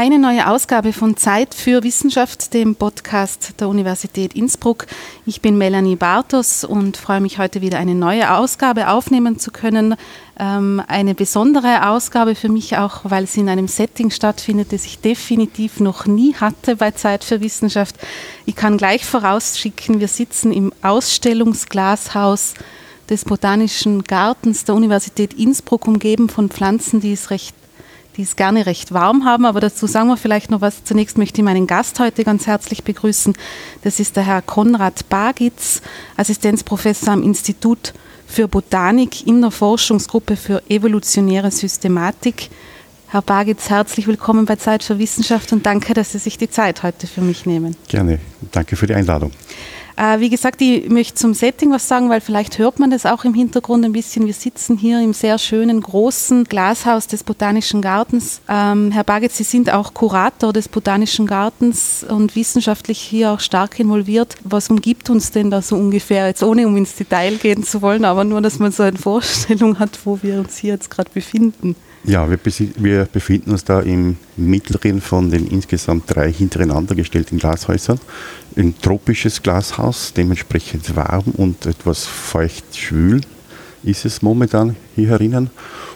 Eine neue Ausgabe von Zeit für Wissenschaft, dem Podcast der Universität Innsbruck. Ich bin Melanie Bartos und freue mich heute wieder eine neue Ausgabe aufnehmen zu können. Ähm, eine besondere Ausgabe für mich auch, weil sie in einem Setting stattfindet, das ich definitiv noch nie hatte bei Zeit für Wissenschaft. Ich kann gleich vorausschicken, wir sitzen im Ausstellungsglashaus des Botanischen Gartens der Universität Innsbruck, umgeben von Pflanzen, die es recht die es gerne recht warm haben. Aber dazu sagen wir vielleicht noch was. Zunächst möchte ich meinen Gast heute ganz herzlich begrüßen. Das ist der Herr Konrad Bagitz, Assistenzprofessor am Institut für Botanik in der Forschungsgruppe für evolutionäre Systematik. Herr Bagitz, herzlich willkommen bei Zeit für Wissenschaft und danke, dass Sie sich die Zeit heute für mich nehmen. Gerne. Danke für die Einladung. Äh, wie gesagt, ich möchte zum Setting was sagen, weil vielleicht hört man das auch im Hintergrund ein bisschen. Wir sitzen hier im sehr schönen, großen Glashaus des Botanischen Gartens. Ähm, Herr Baget, Sie sind auch Kurator des Botanischen Gartens und wissenschaftlich hier auch stark involviert. Was umgibt uns denn da so ungefähr, jetzt ohne um ins Detail gehen zu wollen, aber nur, dass man so eine Vorstellung hat, wo wir uns hier jetzt gerade befinden? Ja, wir, wir, befinden uns da im mittleren von den insgesamt drei hintereinander gestellten Glashäusern. Ein tropisches Glashaus, dementsprechend warm und etwas feucht schwül ist es momentan hier herinnen.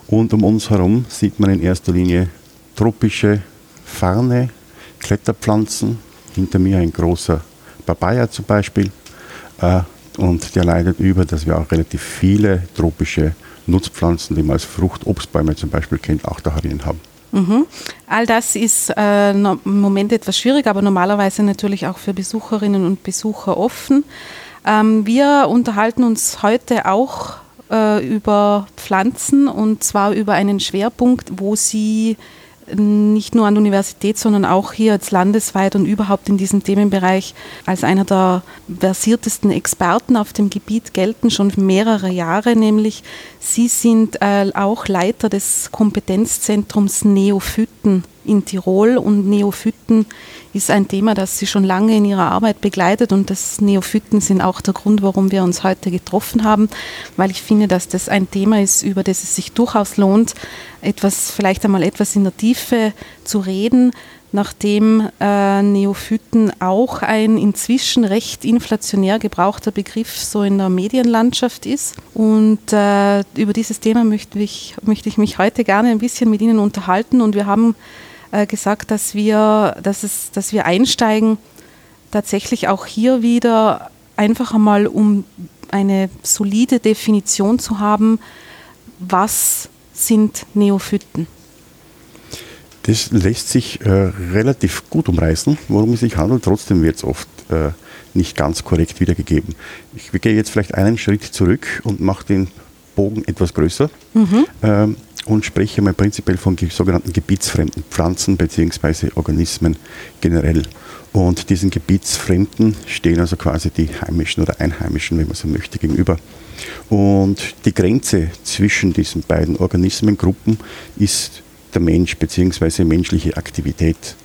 Und um uns herum sieht man in erster Linie tropische Farne, Kletterpflanzen. Hinter mir ein großer Papaya zum Beispiel. Äh, und der leidet über, dass wir auch relativ viele tropische Nutzpflanzen, die man als Frucht-Obstbäume zum Beispiel kennt, auch da herinnen haben. Mhm. All das ist äh, im Moment etwas schwierig, aber normalerweise natürlich auch für Besucherinnen und Besucher offen. Ähm, wir unterhalten uns heute auch äh, über Pflanzen und zwar über einen Schwerpunkt, wo Sie nicht nur an der Universität, sondern auch hier jetzt landesweit und überhaupt in diesem Themenbereich als einer der versiertesten Experten auf dem Gebiet gelten, schon mehrere Jahre, nämlich Sie sind äh, auch Leiter des Kompetenzzentrums Neophyten in Tirol und Neophyten ist ein Thema, das Sie schon lange in Ihrer Arbeit begleitet und das Neophyten sind auch der Grund, warum wir uns heute getroffen haben, weil ich finde, dass das ein Thema ist, über das es sich durchaus lohnt, etwas, vielleicht einmal etwas in der Tiefe zu reden, nachdem äh, Neophyten auch ein inzwischen recht inflationär gebrauchter Begriff so in der Medienlandschaft ist. Und äh, über dieses Thema möchte ich, möchte ich mich heute gerne ein bisschen mit Ihnen unterhalten und wir haben äh, gesagt, dass wir, dass, es, dass wir einsteigen, tatsächlich auch hier wieder einfach einmal, um eine solide Definition zu haben, was sind Neophyten? Das lässt sich äh, relativ gut umreißen, worum es sich handelt. Trotzdem wird es oft äh, nicht ganz korrekt wiedergegeben. Ich gehe jetzt vielleicht einen Schritt zurück und mache den Bogen etwas größer. Mhm. Ähm, und spreche mal prinzipiell von sogenannten gebietsfremden Pflanzen bzw. Organismen generell. Und diesen Gebietsfremden stehen also quasi die heimischen oder einheimischen, wenn man so möchte, gegenüber. Und die Grenze zwischen diesen beiden Organismengruppen ist der Mensch bzw. menschliche Aktivität.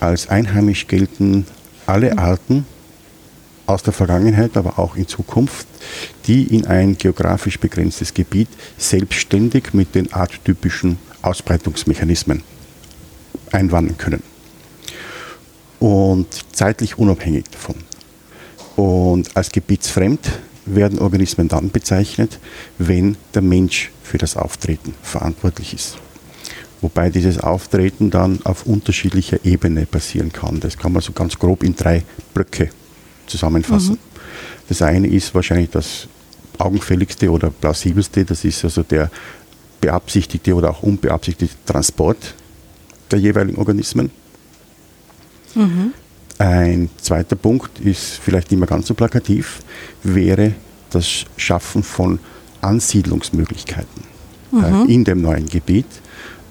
Als einheimisch gelten alle Arten, aus der Vergangenheit, aber auch in Zukunft, die in ein geografisch begrenztes Gebiet selbstständig mit den arttypischen Ausbreitungsmechanismen einwandern können. Und zeitlich unabhängig davon. Und als gebietsfremd werden Organismen dann bezeichnet, wenn der Mensch für das Auftreten verantwortlich ist. Wobei dieses Auftreten dann auf unterschiedlicher Ebene passieren kann. Das kann man so ganz grob in drei Blöcke zusammenfassen. Mhm. Das eine ist wahrscheinlich das augenfälligste oder plausibelste, das ist also der beabsichtigte oder auch unbeabsichtigte Transport der jeweiligen Organismen. Mhm. Ein zweiter Punkt ist vielleicht nicht mehr ganz so plakativ, wäre das Schaffen von Ansiedlungsmöglichkeiten mhm. in dem neuen Gebiet.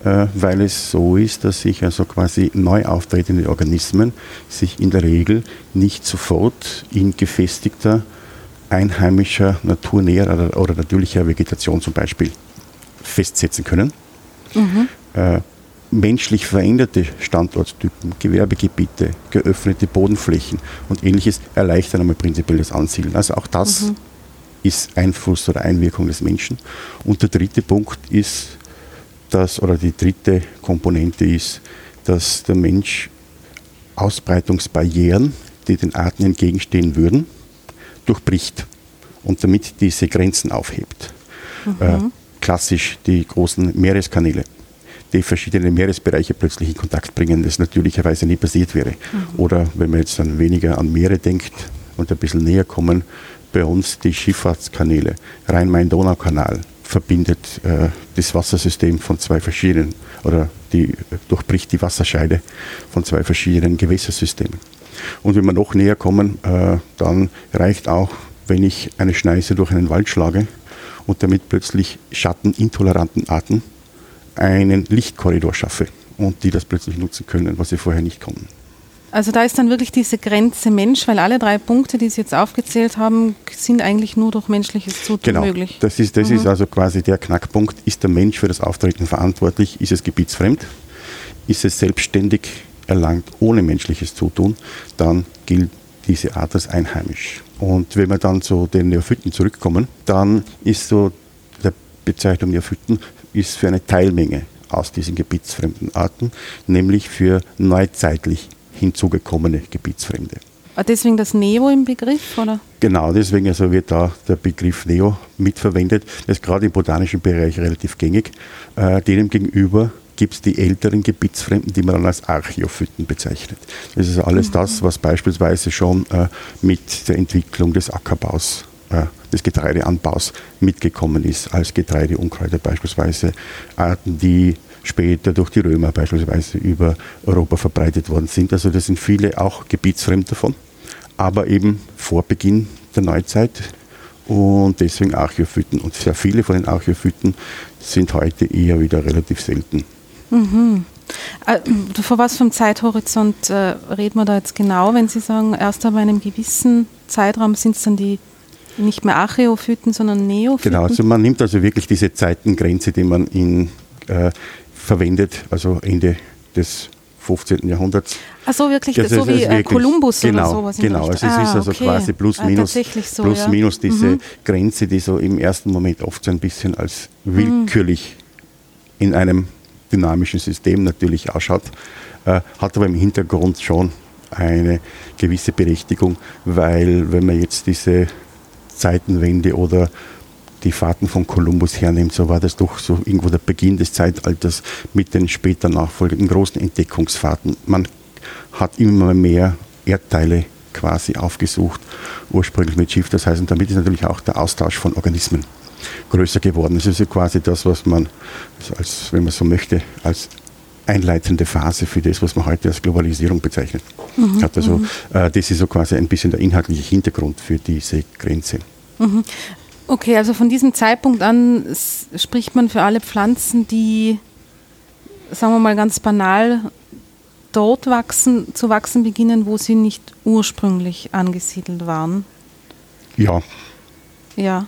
Äh, weil es so ist, dass sich also quasi neu auftretende Organismen sich in der Regel nicht sofort in gefestigter, einheimischer, naturnäher oder, natürlicher Vegetation zum Beispiel festsetzen können. Mhm. Äh, menschlich veränderte Standorttypen, Gewerbegebiete, geöffnete Bodenflächen und ähnliches erleichtern einmal prinzipiell das Ansiedeln. Also auch das mhm. ist Einfluss oder Einwirkung des Menschen. Und der dritte Punkt ist das oder die dritte Komponente ist dass der Mensch Ausbreitungsbarrieren, die den Arten entgegenstehen würden, durchbricht und damit diese Grenzen aufhebt. Mhm. Äh, klassisch die großen Meereskanäle, die verschiedene Meeresbereiche plötzlich in Kontakt bringen, das natürlicherweise nie passiert wäre. Mhm. Oder wenn man jetzt dann weniger an Meere denkt und ein bisschen näher kommen, bei uns die Schifffahrtskanäle, Rhein-Main-Donau-Kanal verbindet äh, das Wassersystem von zwei verschiedenen oder die durchbricht die Wasserscheide von zwei verschiedenen Gewässersystemen. Und wenn wir noch näher kommen, äh, dann reicht auch, wenn ich eine Schneise durch einen Wald schlage und damit plötzlich schattenintoleranten Arten einen Lichtkorridor schaffe und die das plötzlich nutzen können, was sie vorher nicht konnten. Also da ist dann wirklich diese Grenze Mensch, weil alle drei Punkte, die Sie jetzt aufgezählt haben, sind eigentlich nur durch menschliches Zutun genau. möglich. Das ist, das mhm. ist also quasi der Knackpunkt. Ist der Mensch für das Auftreten verantwortlich? Ist es gebietsfremd? Ist es selbstständig erlangt ohne menschliches Zutun? Dann gilt diese Art als einheimisch. Und wenn wir dann zu den Neophyten zurückkommen, dann ist so der Bezeichnung Neophyten ist für eine Teilmenge aus diesen gebietsfremden Arten, nämlich für neuzeitlich hinzugekommene Gebietsfremde. Ah, deswegen das Neo im Begriff, oder? Genau, deswegen also wird da der Begriff Neo mitverwendet. Das ist gerade im botanischen Bereich relativ gängig. Äh, denen gegenüber gibt es die älteren Gebietsfremden, die man dann als Archäophyten bezeichnet. Das ist alles mhm. das, was beispielsweise schon äh, mit der Entwicklung des Ackerbaus, äh, des Getreideanbaus mitgekommen ist, als Getreideunkräuter beispielsweise. Arten, die später durch die Römer beispielsweise über Europa verbreitet worden sind. Also das sind viele auch gebietsfremd davon, aber eben vor Beginn der Neuzeit und deswegen Archäophyten. Und sehr viele von den Archäophyten sind heute eher wieder relativ selten. Mhm. Äh, vor was einem Zeithorizont äh, reden wir da jetzt genau, wenn Sie sagen, erst in einem gewissen Zeitraum sind es dann die nicht mehr Archäophyten, sondern Neophyten? Genau, also man nimmt also wirklich diese Zeitengrenze, die man in äh, verwendet, also Ende des 15. Jahrhunderts. Ach so, wirklich, das so wie äh, Kolumbus genau, oder sowas. Genau, also es ah, ist also okay. quasi plus ah, minus, so, plus ja. minus diese mhm. Grenze, die so im ersten Moment oft so ein bisschen als willkürlich mhm. in einem dynamischen System natürlich ausschaut, äh, hat aber im Hintergrund schon eine gewisse Berechtigung, weil wenn man jetzt diese Zeitenwende oder die Fahrten von Kolumbus hernimmt, so war das doch so irgendwo der Beginn des Zeitalters mit den später nachfolgenden großen Entdeckungsfahrten. Man hat immer mehr Erdteile quasi aufgesucht, ursprünglich mit Schiff. Das heißt, und damit ist natürlich auch der Austausch von Organismen größer geworden. Das ist ja quasi das, was man, als, wenn man so möchte, als einleitende Phase für das, was man heute als Globalisierung bezeichnet. Mhm, hat. Also, mhm. äh, das ist so quasi ein bisschen der inhaltliche Hintergrund für diese Grenze. Mhm. Okay, also von diesem Zeitpunkt an spricht man für alle Pflanzen, die, sagen wir mal ganz banal, dort wachsen, zu wachsen beginnen, wo sie nicht ursprünglich angesiedelt waren. Ja. Ja,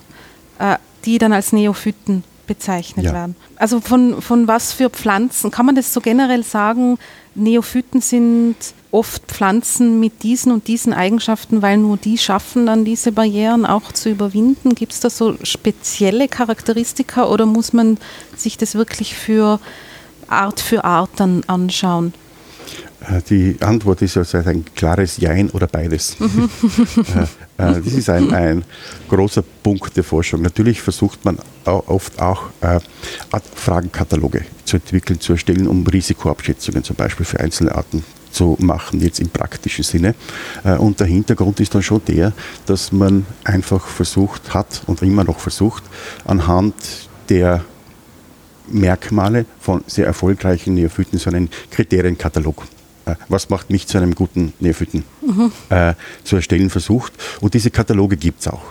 äh, die dann als Neophyten bezeichnet ja. werden. Also von, von was für Pflanzen, kann man das so generell sagen, Neophyten sind oft Pflanzen mit diesen und diesen Eigenschaften, weil nur die schaffen dann diese Barrieren auch zu überwinden. Gibt es da so spezielle Charakteristika oder muss man sich das wirklich für Art für Art dann anschauen? Äh, die Antwort ist also ein klares Jein oder beides. Mhm. Äh, äh, das ist ein, ein, großer Punkt der Forschung. Natürlich versucht man oft auch Fragenkataloge zu entwickeln, zu erstellen, um Risikoabschätzungen zum Beispiel für einzelne Arten zu machen, jetzt im praktischen Sinne. Und der Hintergrund ist dann schon der, dass man einfach versucht hat und immer noch versucht, anhand der Merkmale von sehr erfolgreichen Neophyten so einen Kriterienkatalog was macht mich zu einem guten Neophyten, mhm. äh, zu erstellen versucht. Und diese Kataloge gibt es auch.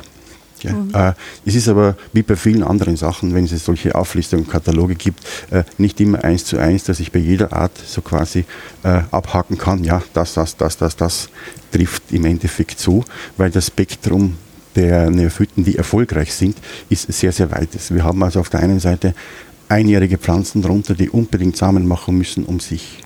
Ja. Mhm. Äh, es ist aber wie bei vielen anderen Sachen, wenn es solche Auflistungen, Kataloge gibt, äh, nicht immer eins zu eins, dass ich bei jeder Art so quasi äh, abhaken kann, ja, das, das, das, das, das trifft im Endeffekt zu, weil das Spektrum der Neophyten, die erfolgreich sind, ist sehr, sehr weit. Wir haben also auf der einen Seite einjährige Pflanzen darunter, die unbedingt Samen machen müssen, um sich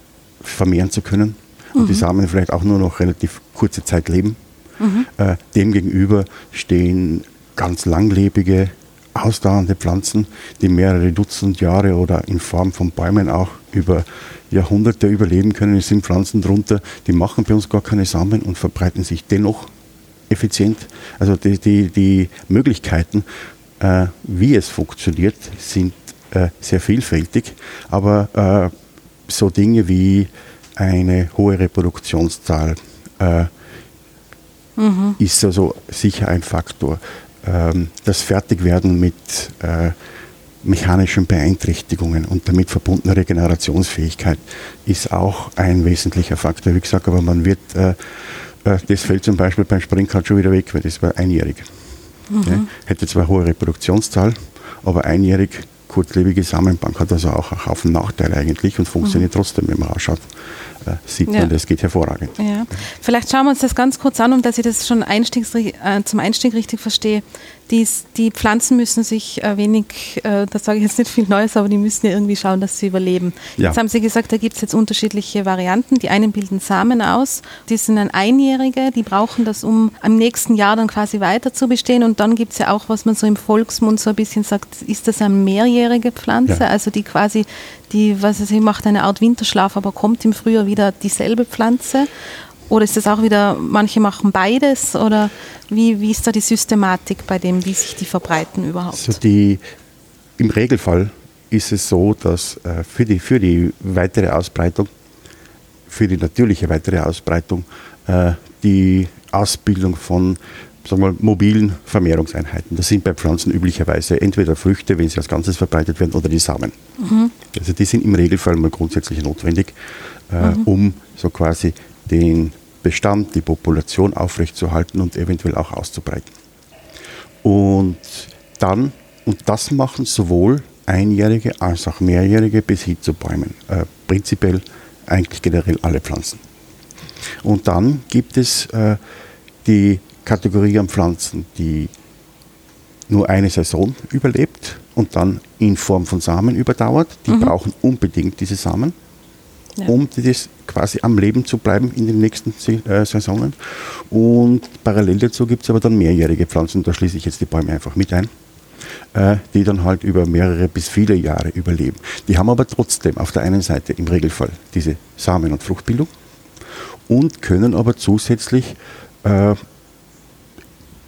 vermehren zu können und mhm. die Samen vielleicht auch nur noch relativ kurze Zeit leben. Mhm. Äh, Demgegenüber stehen ganz langlebige ausdauernde Pflanzen, die mehrere Dutzend Jahre oder in Form von Bäumen auch über Jahrhunderte überleben können. Es sind Pflanzen drunter, die machen bei uns gar keine Samen und verbreiten sich dennoch effizient. Also die, die, die Möglichkeiten, äh, wie es funktioniert, sind äh, sehr vielfältig, aber äh, so Dinge wie eine hohe Reproduktionszahl äh, mhm. ist also sicher ein Faktor. Ähm, das Fertigwerden mit äh, mechanischen Beeinträchtigungen und damit verbundene Regenerationsfähigkeit ist auch ein wesentlicher Faktor. Wie gesagt, aber man wird, äh, äh, das fällt zum Beispiel beim Springkart schon wieder weg, weil das war einjährig. Mhm. Ja, hätte zwar hohe Reproduktionszahl, aber einjährig kurzlebige Samenbank hat also auch einen Haufen Nachteile eigentlich und funktioniert mhm. trotzdem, wenn man ausschaut. Äh, sieht ja. man, das geht hervorragend. Ja. Vielleicht schauen wir uns das ganz kurz an, um dass ich das schon Einstiegs, äh, zum Einstieg richtig verstehe die, die Pflanzen müssen sich äh, wenig, äh, das sage ich jetzt nicht viel Neues, aber die müssen ja irgendwie schauen, dass sie überleben. Ja. Jetzt haben Sie gesagt, da gibt es jetzt unterschiedliche Varianten. Die einen bilden Samen aus, die sind dann Einjährige, die brauchen das, um am nächsten Jahr dann quasi weiter zu bestehen. Und dann gibt es ja auch, was man so im Volksmund so ein bisschen sagt, ist das eine mehrjährige Pflanze, ja. also die quasi, die, was sie macht eine Art Winterschlaf, aber kommt im Frühjahr wieder dieselbe Pflanze. Oder ist das auch wieder, manche machen beides oder wie, wie ist da die Systematik bei dem, wie sich die verbreiten überhaupt? Also die, Im Regelfall ist es so, dass äh, für, die, für die weitere Ausbreitung, für die natürliche weitere Ausbreitung, äh, die Ausbildung von sagen wir, mobilen Vermehrungseinheiten. Das sind bei Pflanzen üblicherweise entweder Früchte, wenn sie als Ganzes verbreitet werden, oder die Samen. Mhm. Also die sind im Regelfall mal grundsätzlich notwendig, äh, mhm. um so quasi den Bestand, die Population aufrechtzuerhalten und eventuell auch auszubreiten. Und dann, und das machen sowohl Einjährige als auch Mehrjährige bis hin zu Bäumen. Äh, prinzipiell eigentlich generell alle Pflanzen. Und dann gibt es äh, die Kategorie an Pflanzen, die nur eine Saison überlebt und dann in Form von Samen überdauert. Die mhm. brauchen unbedingt diese Samen ja. um das quasi am Leben zu bleiben in den nächsten äh, Saisonen. Und parallel dazu gibt es aber dann mehrjährige Pflanzen, da schließe ich jetzt die Bäume einfach mit ein, äh, die dann halt über mehrere bis viele Jahre überleben. Die haben aber trotzdem auf der einen Seite im Regelfall diese Samen- und Fruchtbildung und können aber zusätzlich äh,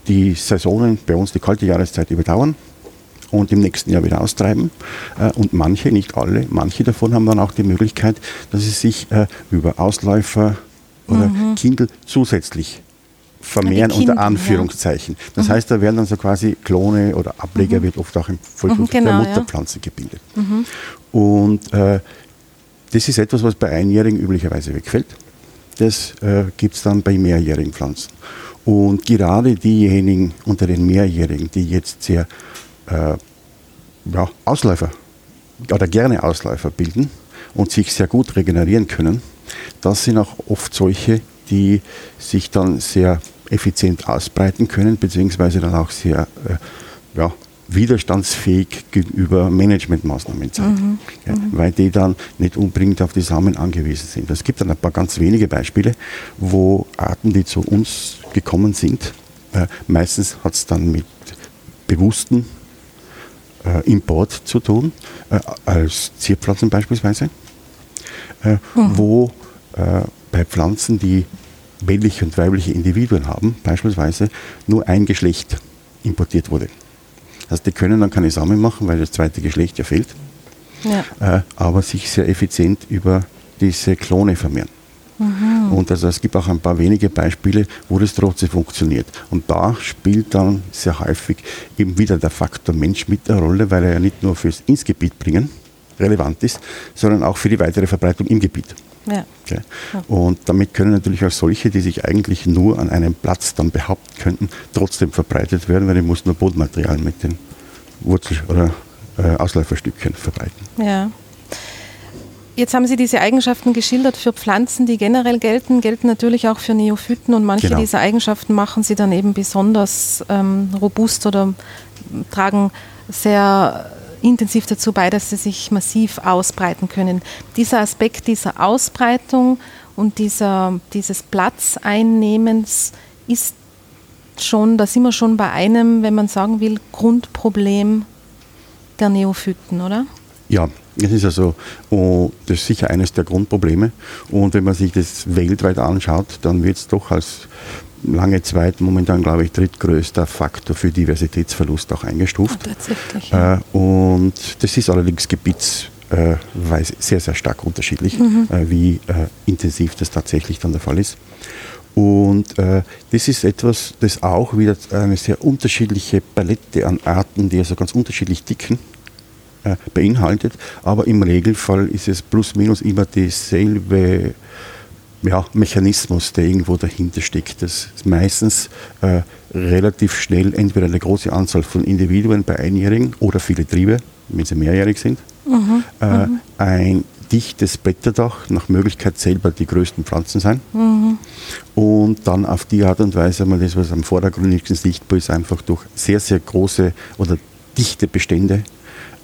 die Saisonen, bei uns die kalte Jahreszeit überdauern und im nächsten Jahr wieder austreiben. Äh, und manche, nicht alle, manche davon haben dann auch die Möglichkeit, dass sie sich äh, über Ausläufer oder mhm. Kindle zusätzlich vermehren Kindle, unter Anführungszeichen. Ja. Das mhm. heißt, da werden dann so quasi Klone oder Ableger, mhm. wird oft auch im Vollschutz mhm, genau, der Mutterpflanze ja. gebildet. Mhm. Und äh, das ist etwas, was bei Einjährigen üblicherweise wegfällt. Das äh, gibt es dann bei mehrjährigen Pflanzen. Und gerade diejenigen unter den Mehrjährigen, die jetzt sehr äh, ja, Ausläufer oder gerne Ausläufer bilden und sich sehr gut regenerieren können, das sind auch oft solche, die sich dann sehr effizient ausbreiten können, beziehungsweise dann auch sehr äh, ja, widerstandsfähig gegenüber Managementmaßnahmen sind, mhm. ja, mhm. weil die dann nicht unbedingt auf die Samen angewiesen sind. Es gibt dann ein paar ganz wenige Beispiele, wo Arten, die zu uns gekommen sind, äh, meistens hat es dann mit bewussten äh, Import zu tun, äh, als Zierpflanzen beispielsweise, äh, mhm. wo äh, bei Pflanzen, die männliche und weibliche Individuen haben, beispielsweise nur ein Geschlecht importiert wurde. Also die können dann keine Samen machen, weil das zweite Geschlecht ja fehlt, ja. Äh, aber sich sehr effizient über diese Klone vermehren. Mhm. Und also es gibt auch ein paar wenige Beispiele, wo das trotzdem funktioniert. Und da spielt dann sehr häufig eben wieder der Faktor Mensch mit der Rolle, weil er ja nicht nur fürs ins Gebiet bringen relevant ist, sondern auch für die weitere Verbreitung im Gebiet. Ja. Okay. Und damit können natürlich auch solche, die sich eigentlich nur an einem Platz dann behaupten könnten, trotzdem verbreitet werden, weil die muss nur Bodenmaterial mit den Wurzel- oder äh, Ausläuferstückchen verbreiten. Ja. Jetzt haben Sie diese Eigenschaften geschildert für Pflanzen, die generell gelten, gelten natürlich auch für Neophyten und manche genau. dieser Eigenschaften machen sie dann eben besonders ähm, robust oder tragen sehr intensiv dazu bei, dass sie sich massiv ausbreiten können. Dieser Aspekt dieser Ausbreitung und dieser, dieses Platzeinnehmens ist schon, da sind wir schon bei einem, wenn man sagen will, Grundproblem der Neophyten, oder? Ja, das ist also, oh, das ist sicher eines der Grundprobleme. Und wenn man sich das weltweit anschaut, dann wird es doch als lange Zeit momentan, glaube ich, drittgrößter Faktor für Diversitätsverlust auch eingestuft. Oh, tatsächlich. Ja. Äh, und das ist allerdings gebietsweise sehr, sehr stark unterschiedlich, mhm. Äh, wie äh, intensiv das tatsächlich dann der Fall ist. Und äh, das ist etwas, das auch wieder eine sehr unterschiedliche Palette an Arten, die also ganz unterschiedlich dicken, äh, beinhaltet. Aber im Regelfall ist es plus minus immer dieselbe ja, Mechanismus, der irgendwo dahinter steckt. Das ist meistens äh, relativ schnell entweder eine große Anzahl von Individuen bei Einjährigen oder viele Triebe, wenn sie mehrjährig sind. Mhm, äh, mhm. ein dichtes Blätterdach, nach Möglichkeit selber die größten Pflanzen sein. Mhm. Und dann auf die Art und Weise mal das, was am vordergründigsten sichtbar ist, einfach durch sehr, sehr große oder dichte Bestände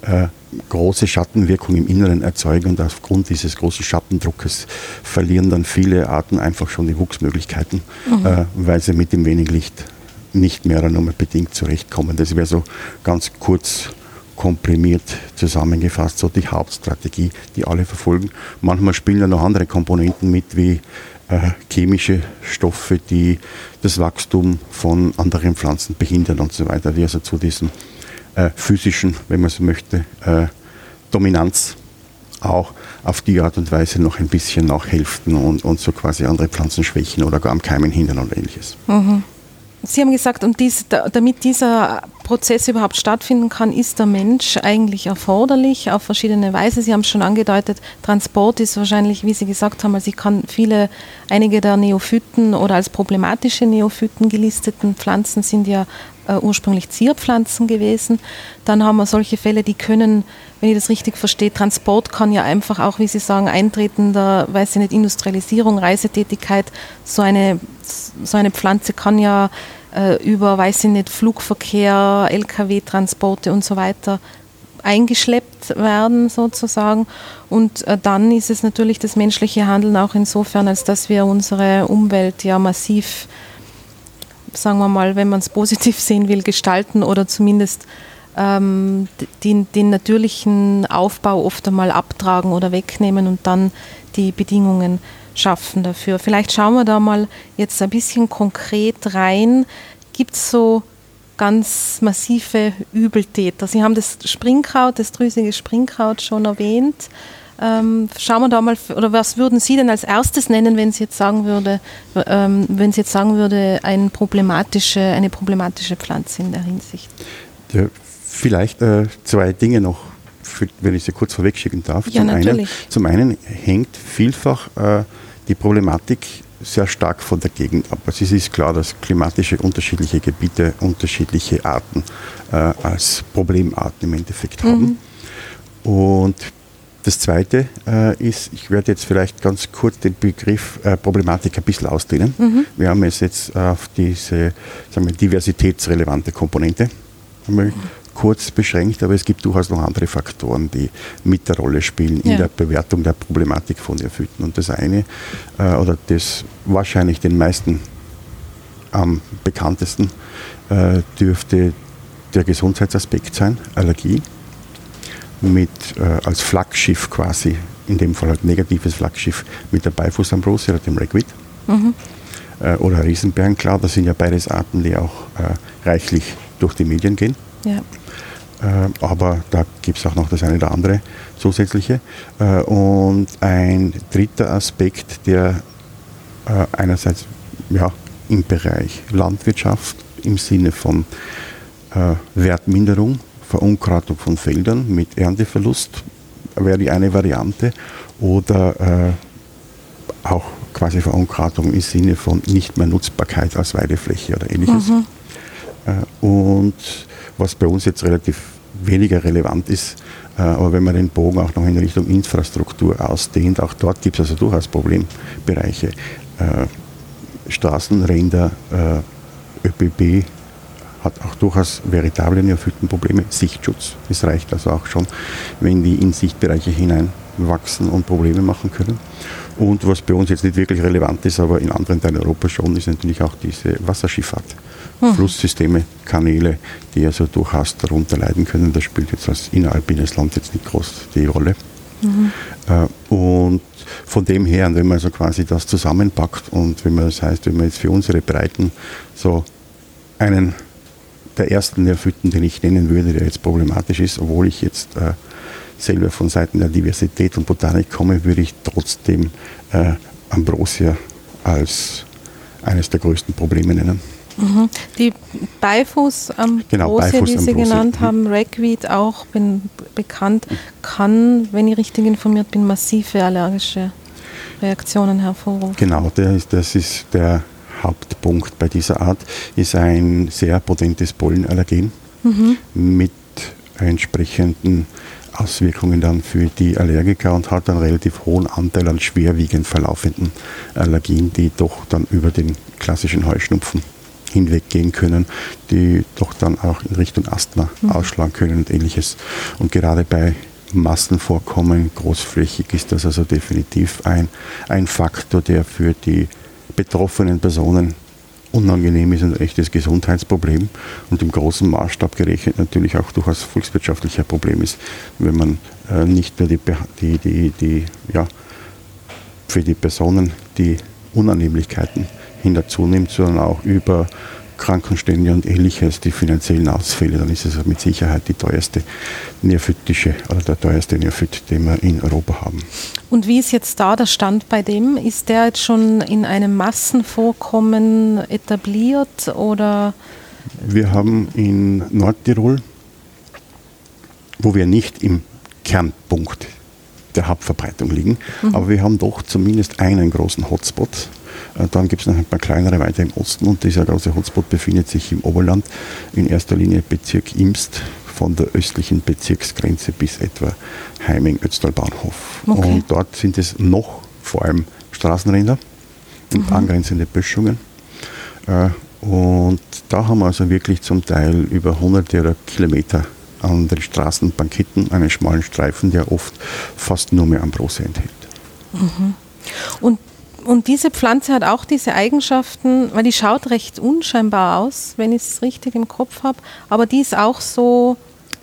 äh, große Schattenwirkung im Inneren erzeugen und aufgrund dieses großen Schattendruckes verlieren dann viele Arten einfach schon die Wuchsmöglichkeiten, mhm. äh, weil sie mit dem wenig Licht nicht mehr oder nur bedingt zurechtkommen. Das wäre so ganz kurz komprimiert zusammengefasst, so die Hauptstrategie, die alle verfolgen. Manchmal spielen da noch andere Komponenten mit, wie äh, chemische Stoffe, die das Wachstum von anderen Pflanzen behindern und so weiter, die also zu diesem äh, physischen, wenn man so möchte, äh, Dominanz auch auf die Art und Weise noch ein bisschen nachhelfen und, und so quasi andere Pflanzen schwächen oder gar am Keimen hindern oder ähnliches. Mhm. Sie haben gesagt, und dies, damit dieser Prozess überhaupt stattfinden kann, ist der Mensch eigentlich erforderlich auf verschiedene Weise. Sie haben es schon angedeutet, Transport ist wahrscheinlich, wie Sie gesagt haben, also ich kann viele, einige der Neophyten oder als problematische Neophyten gelisteten Pflanzen sind ja äh, ursprünglich Zierpflanzen gewesen. Dann haben wir solche Fälle, die können, wenn ich das richtig verstehe, Transport kann ja einfach auch, wie Sie sagen, eintretender, weiß ich nicht, Industrialisierung, Reisetätigkeit, so eine, so eine Pflanze kann ja äh, über, weiß ich nicht, Flugverkehr, Lkw-Transporte und so weiter eingeschleppt werden sozusagen. Und äh, dann ist es natürlich das menschliche Handeln auch insofern, als dass wir unsere Umwelt ja massiv sagen wir mal, wenn man es positiv sehen will, gestalten oder zumindest ähm, den, den, natürlichen Aufbau oft einmal abtragen oder wegnehmen und dann die Bedingungen schaffen dafür. Vielleicht schauen wir da mal jetzt ein bisschen konkret rein. Gibt es so ganz massive Übeltäter? Sie haben das Springkraut, das drüsige Springkraut schon erwähnt. Ähm, schauen wir da mal, oder was würden Sie denn als erstes nennen, wenn Sie jetzt sagen würde, ähm, wenn Sie jetzt sagen würde, ein problematische, eine problematische Pflanze in der Hinsicht? Ja, vielleicht äh, zwei Dinge noch, für, wenn ich sie kurz vorwegschicken darf. Ja, zum, natürlich. einen, zum einen hängt vielfach äh, die Problematik sehr stark von der Gegend ab. Also es ist klar, dass klimatische unterschiedliche Gebiete unterschiedliche Arten äh, als Problemarten im Endeffekt haben. Mhm. Und das Zweite äh, ist, ich werde jetzt vielleicht ganz kurz den Begriff äh, Problematik ein bisschen ausdehnen. Mhm. Wir haben es jetzt auf diese sagen wir, diversitätsrelevante Komponente mhm. kurz beschränkt, aber es gibt durchaus noch andere Faktoren, die mit der Rolle spielen in ja. der Bewertung der Problematik von Erfüllten. Und das eine, äh, oder das wahrscheinlich den meisten am bekanntesten, äh, dürfte der Gesundheitsaspekt sein, Allergie mit äh, als Flaggschiff quasi, in dem Fall halt negatives Flaggschiff mit der Beifußambrosie oder dem Ragweed. Mhm. Äh, oder Riesenbären, klar, das sind ja beides Arten, die auch äh, reichlich durch die Medien gehen. Ja. Äh, aber da gibt es auch noch das eine oder andere zusätzliche. Äh, und ein dritter Aspekt, der äh, einerseits ja, im Bereich Landwirtschaft im Sinne von Wertminderung Verunkrautung von Feldern mit Ernteverlust wäre die eine Variante oder äh, auch quasi Verunkrautung im Sinne von nicht mehr Nutzbarkeit als Weidefläche oder ähnliches. Mhm. Äh, und was bei uns jetzt relativ weniger relevant ist, äh, aber wenn man den Bogen auch noch in Richtung Infrastruktur ausdehnt, auch dort gibt es also durchaus Problembereiche. Äh, Straßenränder, äh, ÖPB, hat auch durchaus veritable Neophytenprobleme. Sichtschutz, es reicht also auch schon, wenn die in Sichtbereiche hinein wachsen und Probleme machen können. Und was bei uns jetzt nicht wirklich relevant ist, aber in anderen Teilen Europas schon, ist natürlich auch diese Wasserschifffahrt. Hm. Flusssysteme, Kanäle, die also durchaus darunter leiden können. Das spielt jetzt als inneralpines Land jetzt nicht groß die Rolle. Mhm. Äh, und von dem her, wenn man so quasi das zusammenpackt und wenn man das heißt, wenn man jetzt für unsere Breiten so einen der ersten Nervhütten, den ich nennen würde, der jetzt problematisch ist, obwohl ich jetzt äh, selber von Seiten der Diversität und Botanik komme, würde ich trotzdem äh, Ambrosia als eines der größten Probleme nennen. Mhm. Die Beifuß-Ambrosia, genau, Beifuß die Sie genannt mhm. haben, Ragweed auch bin bekannt, kann, wenn ich richtig informiert bin, massive allergische Reaktionen hervorrufen. Genau, ist, das ist der Hauptpunkt bei dieser Art, ist ein sehr potentes Pollenallergen mhm. mit entsprechenden Auswirkungen dann für die Allergiker und hat einen relativ hohen Anteil an schwerwiegend verlaufenden Allergien, die doch dann über den klassischen Heuschnupfen hinweggehen können, die doch dann auch in Richtung Asthma mhm. ausschlagen können und ähnliches. Und gerade bei Massenvorkommen großflächig ist das also definitiv ein, ein Faktor, der für die betroffenen Personen unangenehm ist und ein echtes Gesundheitsproblem und im großen Maßstab gerechnet natürlich auch durchaus volkswirtschaftlicher Problem ist, wenn man äh, nicht nur die, die, die, die, ja, für die Personen die Unannehmlichkeiten hin dazu nimmt, sondern auch über Krankenstände und ähnliches, die finanziellen Ausfälle, dann ist es mit Sicherheit die teuerste Nerphytische oder der teuerste Nerphyt, den wir in Europa haben. Und wie ist jetzt da der Stand bei dem? Ist der jetzt schon in einem Massenvorkommen etabliert oder? Wir haben in Nordtirol, wo wir nicht im Kernpunkt der Hauptverbreitung liegen, mhm. aber wir haben doch zumindest einen großen Hotspot äh, dann gibt es noch ein paar kleinere weiter im Osten und dieser große Hotspot befindet sich im Oberland, in erster Linie Bezirk Imst, von der östlichen Bezirksgrenze bis etwa Heiming-Ötztal-Bahnhof. Okay. Und dort sind es noch vor allem Straßenränder und mhm. angrenzende Böschungen. Äh, und da haben wir also wirklich zum Teil über hunderte oder Kilometer an den Straßenbanketten einen schmalen Streifen, der oft fast nur mehr Ambrose enthält. Mhm. Und und diese Pflanze hat auch diese Eigenschaften, weil die schaut recht unscheinbar aus, wenn ich es richtig im Kopf habe, aber die ist auch so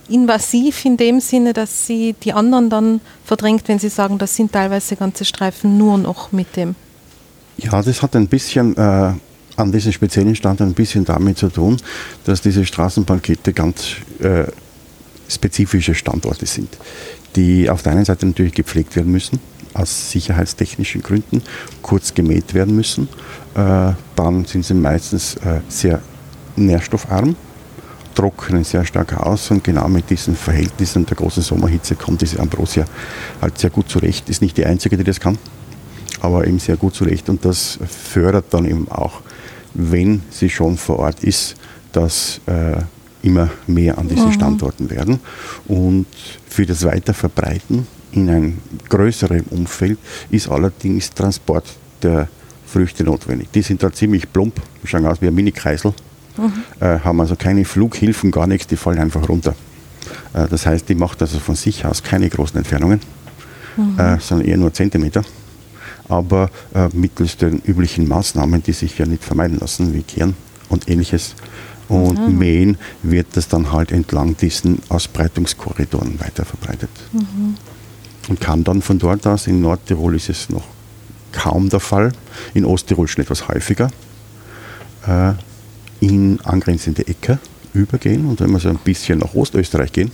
invasiv in dem Sinne, dass sie die anderen dann verdrängt, wenn sie sagen, das sind teilweise ganze Streifen nur noch mit dem. Ja, das hat ein bisschen äh, an diesem speziellen Stand ein bisschen damit zu tun, dass diese Straßenpankette ganz äh, spezifische Standorte sind, die auf der einen Seite natürlich gepflegt werden müssen aus sicherheitstechnischen Gründen kurz gemäht werden müssen. Äh, dann sind sie meistens äh, sehr nährstoffarm, trocknen sehr stark aus und genau mit diesen Verhältnissen der großen Sommerhitze kommt diese Ambrosia halt sehr gut zurecht. Ist nicht die einzige, die das kann, aber eben sehr gut zurecht und das fördert dann eben auch, wenn sie schon vor Ort ist, dass äh, immer mehr an diesen mhm. Standorten werden. Und für das Weiterverbreiten in einem größeren Umfeld ist allerdings Transport der Früchte notwendig. Die sind da ziemlich plump, schauen aus wie ein Mini-Kreisel, mhm. äh, haben also keine Flughilfen, gar nichts, die fallen einfach runter. Äh, das heißt, die macht also von sich aus keine großen Entfernungen, mhm. äh, sondern eher nur Zentimeter. Aber äh, mittels den üblichen Maßnahmen, die sich ja nicht vermeiden lassen, wie Kehren und ähnliches, und mhm. Mähen wird das dann halt entlang diesen Ausbreitungskorridoren weiter verbreitet. Mhm und kann dann von dort aus, in Nordtirol ist es noch kaum der Fall, in Osttirol schon etwas häufiger, äh, in angrenzende Äcker übergehen und wenn wir so ein bisschen nach Ostösterreich gehen,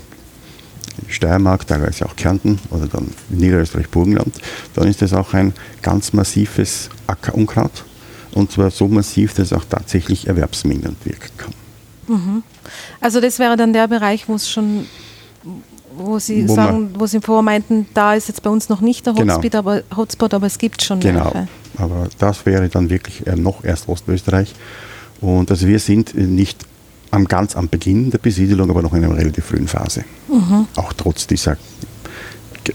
Steiermark, teilweise auch Kärnten oder dann Niederösterreich, Burgenland, dann ist das auch ein ganz massives Ackerunkraut und zwar so massiv, dass es auch tatsächlich erwerbsmindernd wirken kann. Mhm. Also das wäre dann der Bereich, wo es schon wo Sie wo sagen, wo Sie vorher meinten, da ist jetzt bei uns noch nicht der genau. Hotspot, genau. aber, Hotspot, aber es gibt schon Genau, welche. aber das wäre dann wirklich äh, noch erst Ostösterreich. Und also wir sind nicht am ganz am Beginn der Besiedelung, aber noch in einer relativ frühen Phase. Mhm. Auch trotz dieser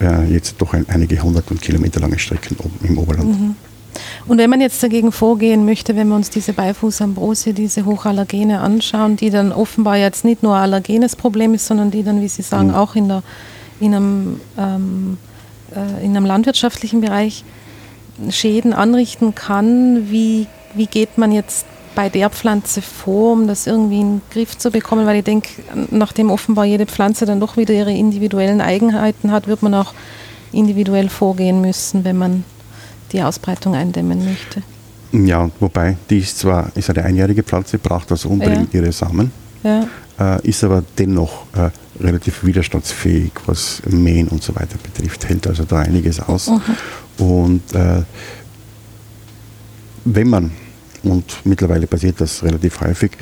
äh, jetzt doch ein, einige hundert und Kilometer lange Strecken im Oberland. Mhm. Und wenn man jetzt dagegen vorgehen möchte, wenn wir uns diese Beifußambrosie, diese Hochallergene anschauen, die dann offenbar jetzt nicht nur ein allergenes Problem ist, sondern die dann, wie Sie sagen, mhm. auch in, der, in einem ähm, äh, in einem landwirtschaftlichen Bereich Schäden anrichten kann, wie, wie geht man jetzt bei der Pflanze vor, um das irgendwie in den Griff zu bekommen? Weil ich denke, nachdem offenbar jede Pflanze dann doch wieder ihre individuellen Eigenheiten hat, wird man auch individuell vorgehen müssen, wenn man die Ausbreitung eindämmen möchte. Ja, wobei, die ist zwar ist eine einjährige Pflanze, braucht also unbedingt ja. ihre Samen, ja. äh, ist aber dennoch äh, relativ widerstandsfähig, was Mähen und so weiter betrifft, hält also da einiges aus. Mhm. Und äh, wenn man, und mittlerweile passiert das relativ häufig,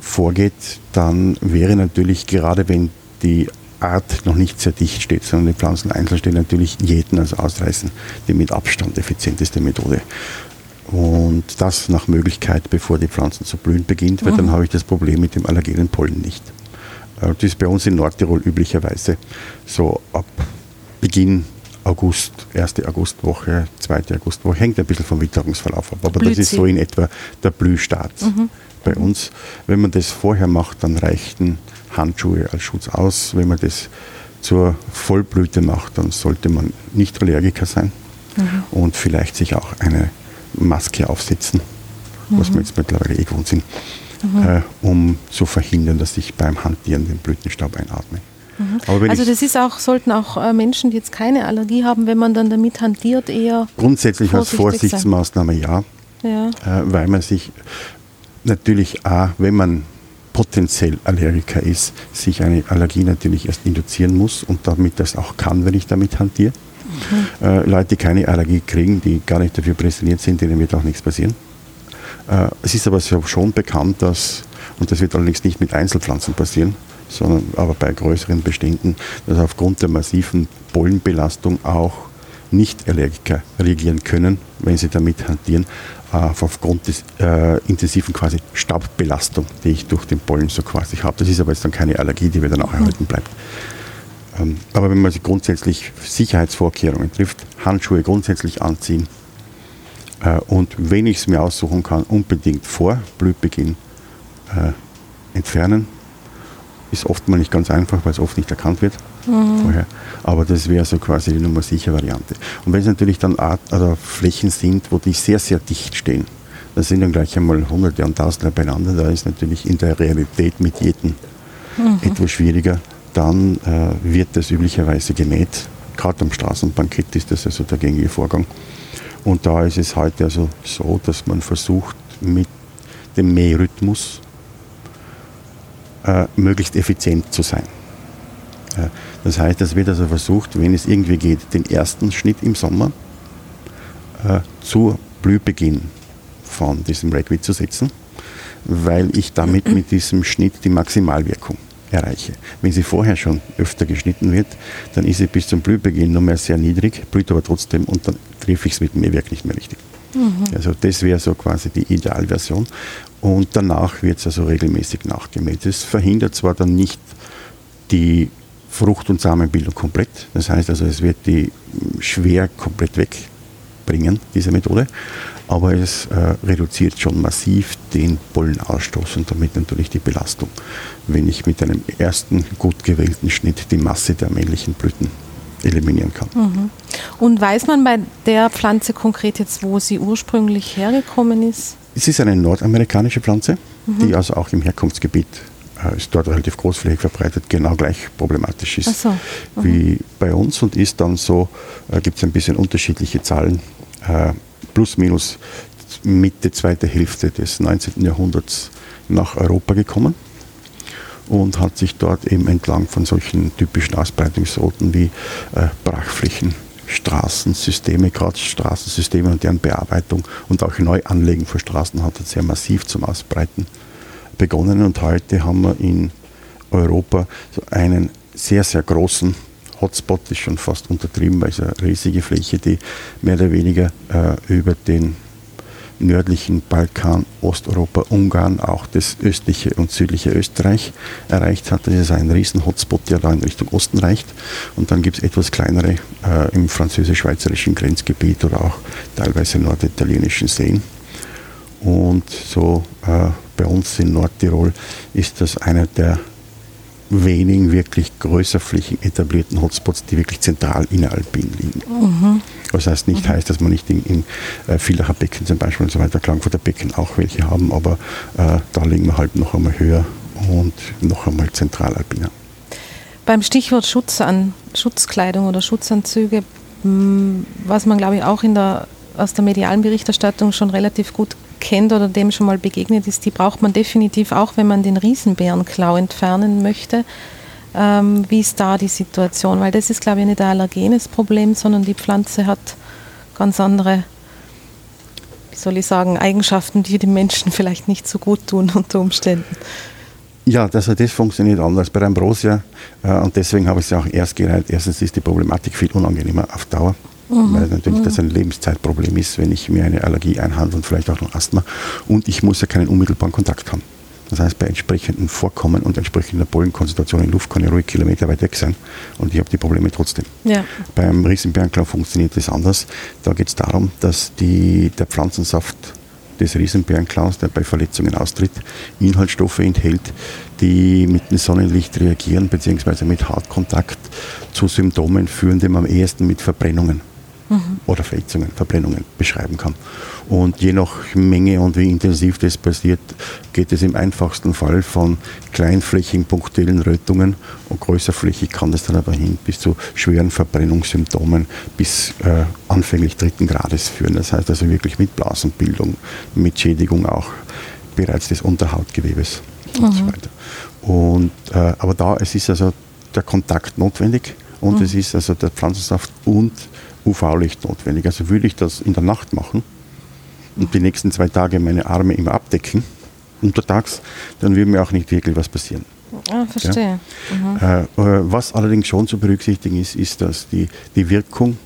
vorgeht, dann wäre natürlich gerade wenn die Art noch nicht sehr dicht steht, sondern die Pflanzen einzeln stehen, natürlich jäten, also ausreißen, die mit Abstand effizienteste Methode. Und das nach Möglichkeit, bevor die Pflanzen zu blühen beginnt, weil mhm. dann habe ich das Problem mit dem allergenen Pollen nicht. Äh, das ist bei uns in Nordtirol üblicherweise so ab Beginn August, erste Augustwoche, zweite Augustwoche, hängt ein bisschen vom Witterungsverlauf ab, aber Blüht das ist so in etwa der Blühstart mhm. bei uns. Wenn man das vorher macht, dann reichten Handschuhe als Schutz aus. Wenn man das zur Vollblüte macht, dann sollte man nicht Allergiker sein mhm. und vielleicht sich auch eine Maske aufsetzen, mhm. was wir jetzt mittlerweile eh gewohnt sind, mhm. äh, um zu verhindern, dass ich beim Hantieren den Blütenstaub einatme. Mhm. also das ist auch, sollten auch äh, Menschen, die jetzt keine Allergie haben, wenn man dann damit hantiert, eher grundsätzlich als Vorsichtsmaßnahme ja, ja. Äh, weil man sich natürlich A, wenn man potenziell Allergiker ist, sich eine Allergie natürlich erst induzieren muss und damit das auch kann, wenn ich damit hantiere. Mhm. Äh, Leute, die keine Allergie kriegen, die gar nicht dafür präsentiert sind, denen wird auch nichts passieren. Äh, es ist aber schon bekannt, dass, und das wird allerdings nicht mit Einzelpflanzen passieren, sondern aber bei größeren Beständen, dass aufgrund der massiven Pollenbelastung auch Nicht-Allergiker reagieren können, wenn sie damit hantieren, aufgrund des äh, intensiven quasi Staubbelastung, die ich durch den Pollen so quasi habe. Das ist aber jetzt dann keine Allergie, die mir dann auch erhalten bleibt. Ähm, aber wenn man sich grundsätzlich Sicherheitsvorkehrungen trifft, Handschuhe grundsätzlich anziehen äh, und wenn ich es mir aussuchen kann, unbedingt vor Blütbeginn äh, entfernen. Ist oft mal nicht ganz einfach, weil es oft nicht erkannt wird mhm. vorher. Aber das wäre so quasi die Nummer sicher Variante. Und wenn es natürlich dann Art, oder Flächen sind, wo die sehr, sehr dicht stehen, da sind dann gleich einmal Hunderte und Tausende beieinander, da ist natürlich in der Realität mit jedem mhm. etwas schwieriger dann äh, wird das üblicherweise gemäht. Gerade am Straßenbankett ist das also der gängige Vorgang. Und da ist es heute also so, dass man versucht, mit dem Mährhythmus äh, möglichst effizient zu sein. Äh, das heißt, es wird also versucht, wenn es irgendwie geht, den ersten Schnitt im Sommer äh, zu Blühbeginn von diesem Redweed zu setzen, weil ich damit mit diesem Schnitt die Maximalwirkung erreiche. Wenn sie vorher schon öfter geschnitten wird, dann ist sie bis zum Blühbeginn nur mehr sehr niedrig, blüht aber trotzdem und dann treffe ich es mit dem Mähwerk nicht mehr richtig. Mhm. Also das wäre so quasi die Idealversion. Und danach wird es also regelmäßig nachgemäht. Das verhindert zwar dann nicht die Frucht- und Samenbildung komplett. Das heißt also, es wird die schwer komplett wegbringen, diese Methode aber es äh, reduziert schon massiv den Pollenausstoß und damit natürlich die Belastung, wenn ich mit einem ersten gut gewählten Schnitt die Masse der männlichen Blüten eliminieren kann. Mhm. Und weiß man bei der Pflanze konkret jetzt, wo sie ursprünglich hergekommen ist? Es ist eine nordamerikanische Pflanze, mhm. die also auch im Herkunftsgebiet ist dort relativ großflächig verbreitet, genau gleich problematisch ist so. mhm. wie bei uns und ist dann so, äh, gibt es ein bisschen unterschiedliche Zahlen, äh, plus minus Mitte, zweite Hälfte des 19. Jahrhunderts nach Europa gekommen und hat sich dort eben entlang von solchen typischen Ausbreitungsrouten wie äh, Brachflächen, Straßensysteme, gerade Straßensysteme und deren Bearbeitung und auch Neuanlegen von Straßen hat sehr massiv zum Ausbreiten begonnen. Und heute haben wir in Europa so einen sehr, sehr großen Hotspot ist schon fast untertrieben, weil es eine riesige Fläche, die mehr oder weniger äh, über den nördlichen Balkan, Osteuropa, Ungarn, auch das östliche und südliche Österreich erreicht hat. Das ist ein riesen Hotspot, der da in Richtung Osten reicht. Und dann gibt es etwas kleinere äh, im französisch-schweizerischen Grenzgebiet oder auch teilweise norditalienischen Seen. Und so äh, bei uns in Nordtirol ist das einer der wenigen wirklich größerflächig etablierten Hotspots, die wirklich zentral inneralpin liegen. Mhm. Das heißt nicht mhm. heißt, dass man nicht in, in äh, Villacher Becken zum Beispiel und so weiter, Klagenfurter Becken auch welche haben, aber äh, da liegen wir halt noch einmal höher und noch einmal zentralalpiner. Beim Stichwort Schutz an Schutzkleidung oder Schutzanzüge, hm, was man glaube ich auch in der, aus der medialen Berichterstattung schon relativ gut kennt oder dem schon mal begegnet ist, die braucht man definitiv auch, wenn man den Riesenbärenklau entfernen möchte. Ähm, wie ist da die Situation? Weil das ist, glaube ich, nicht ein allergenes Problem, sondern die Pflanze hat ganz andere, wie soll ich sagen, Eigenschaften, die dem Menschen vielleicht nicht so gut tun unter Umständen. Ja, das, das funktioniert anders bei Ambrosia äh, und deswegen habe ich es auch erst gereiht. Erstens ist die Problematik viel unangenehmer auf Dauer. Mhm. Weil natürlich mhm. das ein Lebenszeitproblem ist, wenn ich mir eine Allergie einhandle und vielleicht auch noch Asthma. Und ich muss ja keinen unmittelbaren Kontakt haben. Das heißt, bei entsprechendem Vorkommen und entsprechender Pollenkonzentration in Luft kann ich ruhig Kilometer weit weg sein und ich habe die Probleme trotzdem. Ja. Beim Riesenbärenklau funktioniert das anders. Da geht es darum, dass die, der Pflanzensaft des Riesenbärenklaus, der bei Verletzungen austritt, Inhaltsstoffe enthält, die mit dem Sonnenlicht reagieren, beziehungsweise mit Hautkontakt zu Symptomen führen, die man am ehesten mit Verbrennungen mhm. oder Verletzungen, Verbrennungen beschreiben kann. Und je nach Menge und wie intensiv das passiert, geht es im einfachsten Fall von kleinflächigen punktuellen Rötungen und größerflächig kann das dann aber hin bis zu schweren Verbrennungssymptomen bis äh, anfänglich dritten Grades führen. Das heißt also wirklich mit Blasenbildung, mit Schädigung auch bereits des Unterhautgewebes mhm. und so mhm. weiter. Und, äh, aber da, es ist also der Kontakt notwendig und mhm. es ist also der Pflanzensaft und UV-Licht notwendig. Also würde ich das in der Nacht machen und die nächsten zwei Tage meine Arme immer abdecken, untertags, dann würde mir auch nicht wirklich was passieren. Ah, verstehe. Ja? Mhm. Äh, was allerdings schon zu berücksichtigen ist, ist, dass die, die Wirkung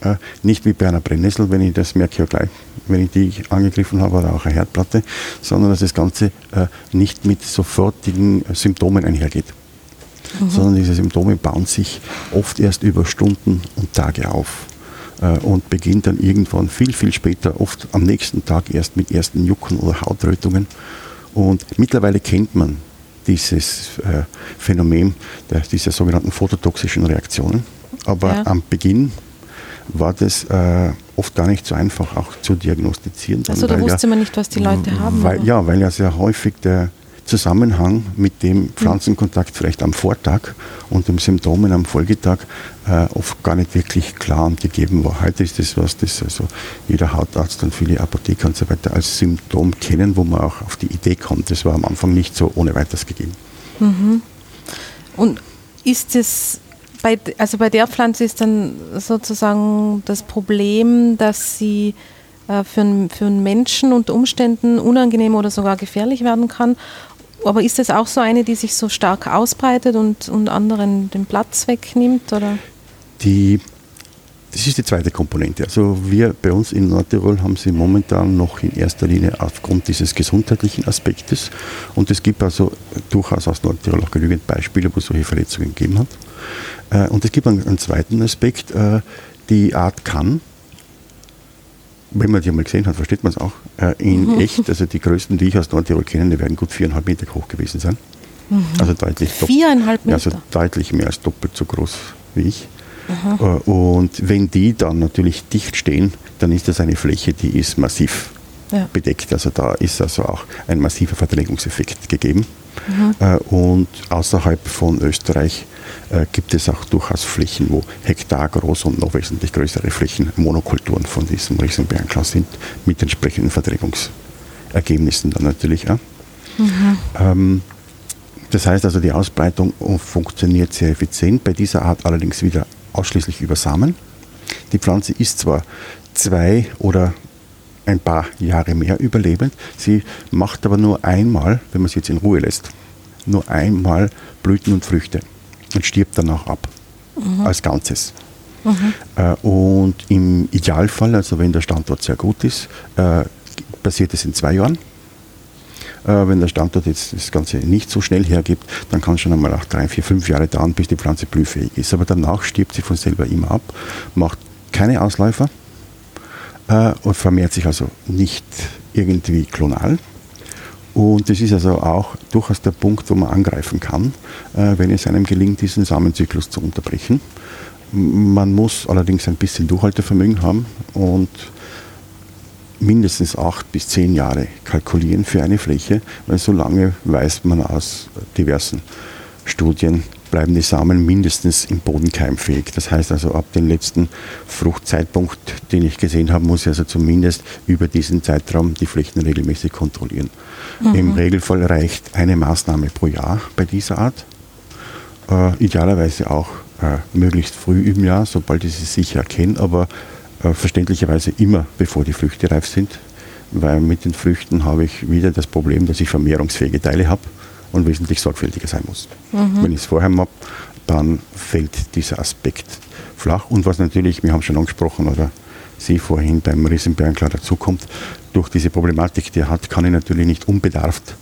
äh, nicht wie bei einer Brennnessel, wenn ich das merke ja gleich, wenn ich die angegriffen habe oder auch eine Herdplatte, sondern dass das Ganze äh, nicht mit sofortigen Symptomen einhergeht. Mhm. Sondern diese Symptome bauen sich oft erst über Stunden und Tage auf. Äh, und beginnt dann irgendwann viel, viel später, oft am nächsten Tag erst mit ersten Jucken oder Hautrötungen. Und mittlerweile kennt man dieses äh, Phänomen der, dieser sogenannten phototoxischen Reaktionen. Aber ja. am Beginn war das äh, oft gar nicht so einfach auch zu diagnostizieren. Also da wusste ja, man nicht, was die Leute haben. Weil, ja, weil ja sehr häufig der, Zusammenhang mit dem Pflanzenkontakt vielleicht am Vortag und den Symptomen am Folgetag äh, oft gar nicht wirklich klar gegeben war. Heute ist das was, das also jeder Hautarzt und viele Apotheker und so weiter als Symptom kennen, wo man auch auf die Idee kommt. Das war am Anfang nicht so ohne weiteres gegeben. Mhm. Und ist es bei, also bei der Pflanze ist dann sozusagen das Problem, dass sie äh, für, einen, für einen Menschen unter Umständen unangenehm oder sogar gefährlich werden kann aber ist das auch so eine, die sich so stark ausbreitet und, und anderen den Platz wegnimmt? Oder? Die, das ist die zweite Komponente. Also wir bei uns in Nordtirol haben sie momentan noch in erster Linie aufgrund dieses gesundheitlichen Aspektes und es gibt also durchaus aus Nordtirol auch genügend Beispiele, wo es solche Verletzungen gegeben hat. Äh, und es gibt einen, einen zweiten Aspekt, äh, die Art kann wenn man die einmal gesehen hat, versteht man es auch, äh, in mhm. echt, also die größten, die ich aus Nordtirol kenne, die werden gut viereinhalb Meter hoch gewesen sein. Mhm. Also deutlich Viereinhalb Meter? Also deutlich mehr als doppelt so groß wie ich. Äh, und wenn die dann natürlich dicht stehen, dann ist das eine Fläche, die ist massiv ja. bedeckt. Also da ist also auch ein massiver Verdrängungseffekt gegeben. Mhm. Äh, und außerhalb von Österreich äh, gibt es auch durchaus Flächen, wo hektargroß und noch wesentlich größere Flächen Monokulturen von diesem Riesenbärenklau sind, mit entsprechenden Verträgungsergebnissen dann natürlich auch. Mhm. Ähm, das heißt also, die Ausbreitung funktioniert sehr effizient, bei dieser Art allerdings wieder ausschließlich über Samen. Die Pflanze ist zwar zwei oder ein paar Jahre mehr überlebend, sie macht aber nur einmal, wenn man sie jetzt in Ruhe lässt, nur einmal Blüten und Früchte und stirbt danach ab mhm. als Ganzes. Mhm. Äh, und im Idealfall, also wenn der Standort sehr gut ist, äh, passiert es in zwei Jahren. Äh, wenn der Standort jetzt das Ganze nicht so schnell hergibt, dann kann es schon einmal auch drei, vier, fünf Jahre dauern, bis die Pflanze blühfähig ist. Aber danach stirbt sie von selber immer ab, macht keine Ausläufer und vermehrt sich also nicht irgendwie klonal Und das ist also auch durchaus der Punkt, wo man angreifen kann, äh, wenn es einem gelingt, diesen Samenzyklus zu unterbrechen. Man muss allerdings ein bisschen Durchhaltevermögen haben und mindestens acht bis zehn Jahre kalkulieren für eine Fläche, weil so lange weiß man aus diversen Studien, bleiben die Samen mindestens im Boden keimfähig. Das heißt also, ab dem letzten Fruchtzeitpunkt, den ich gesehen habe, muss ich also zumindest über diesen Zeitraum die Flächen regelmäßig kontrollieren. Mhm. Im Regelfall reicht eine Maßnahme pro Jahr bei dieser Art. Äh, idealerweise auch äh, möglichst früh im Jahr, sobald ich sie sicher erkenne, aber äh, verständlicherweise immer bevor die Früchte reif sind, weil mit den Früchten habe ich wieder das Problem, dass ich vermehrungsfähige Teile habe und wesentlich sorgfältiger sein muss. Mhm. Wenn ich es vorher mache, dann fällt dieser Aspekt flach. Und was natürlich, wir haben schon angesprochen, oder Sie vorhin beim Riesenbärenklar dazukommt, durch diese Problematik, die er hat, kann ich natürlich nicht unbedarft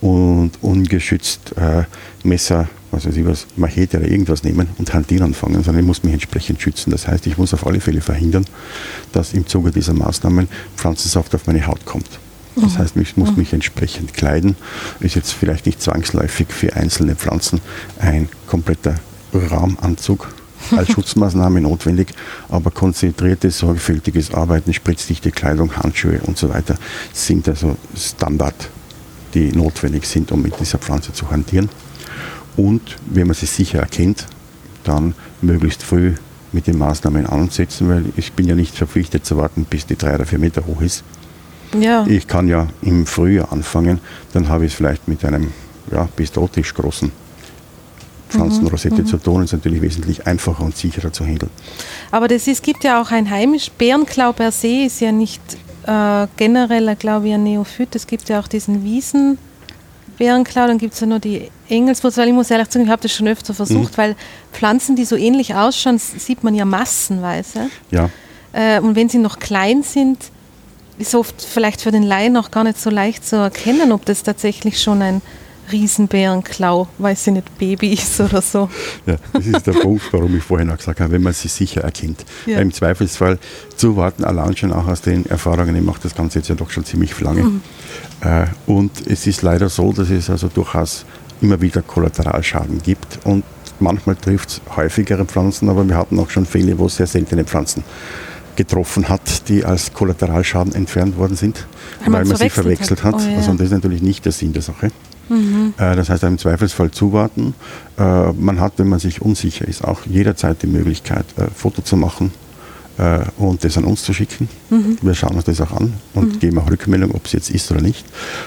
und ungeschützt äh, Messer, was weiß ich was, Machete oder irgendwas nehmen und hantieren anfangen, sondern ich muss mich entsprechend schützen. Das heißt, ich muss auf alle Fälle verhindern, dass im Zuge dieser Maßnahmen Pflanzensaft auf meine Haut kommt. Das heißt, ich muss mhm. mich entsprechend kleiden. Ist jetzt vielleicht nicht zwangsläufig für einzelne Pflanzen ein kompletter Rahmenanzug als Schutzmaßnahme notwendig, aber konzentriertes, sorgfältiges Arbeiten, spritzdichte Kleidung, Handschuhe und so weiter sind also Standard, die notwendig sind, um mit dieser Pflanze zu hantieren. Und wenn man sie sicher erkennt, dann möglichst früh mit den Maßnahmen ansetzen, weil ich bin ja nicht verpflichtet zu warten, bis die drei oder vier Meter hoch ist. Ja. Ich kann ja im Frühjahr anfangen, dann habe ich es vielleicht mit einem ja, bis dotisch großen Pflanzenrosette mhm. zu tun, ist natürlich wesentlich einfacher und sicherer zu handeln. Aber das ist, gibt ja auch ein heimisch, Bärenklau per se ist ja nicht äh, generell, glaube ich, ein Neophyt. Es gibt ja auch diesen Wiesen. Bärenklau, dann gibt es ja nur die Engelswurzel. Ich muss ehrlich sagen, ich habe das schon öfter versucht, mhm. weil Pflanzen, die so ähnlich ausschauen, sieht man ja massenweise. Ja. Äh, und wenn sie noch klein sind, ist oft vielleicht für den Laien auch gar nicht so leicht zu erkennen, ob das tatsächlich schon ein Riesenbärenklau, weil sie nicht Baby ist oder so. Ja, das ist der Punkt, warum ich vorhin auch gesagt habe, wenn man sie sicher erkennt. Ja. Im Zweifelsfall zu warten, allein schon auch aus den Erfahrungen, ich mache das Ganze jetzt ja doch schon ziemlich lange. Mhm. Äh, und es ist leider so, dass es also durchaus immer wieder Kollateralschaden gibt und manchmal trifft es häufigere Pflanzen, aber wir hatten auch schon Fälle, wo sehr seltene Pflanzen getroffen hat, die als Kollateralschaden entfernt worden sind, weil, weil man sie verwechselt hat. hat. Oh, ja. Also das ist natürlich nicht der Sinn der Sache. Mhm. Äh, das heißt, im Zweifelsfall zuwarten. Äh, man hat, wenn man sich unsicher ist, auch jederzeit die Möglichkeit, äh, Foto zu machen und das an uns zu schicken. Mhm. Wir schauen uns das auch an und mhm. geben auch Rückmeldung, ob es jetzt ist oder nicht.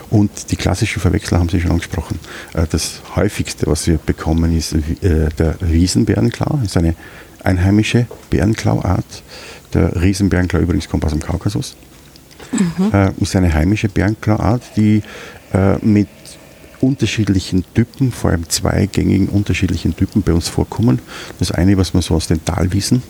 Und die klassischen Verwechsler haben Sie schon angesprochen. Das häufigste, was wir bekommen, ist der Riesenbärenklau. Das ist eine einheimische Bärenklauart. Der Riesenbärenklau übrigens kommt aus dem Kaukasus. Mhm. Äh, ist eine heimische Bärenklauart, die äh, mit unterschiedlichen Typen, vor allem zweigängigen unterschiedlichen Typen bei uns vorkommen. Das eine, was man so aus den Talwiesen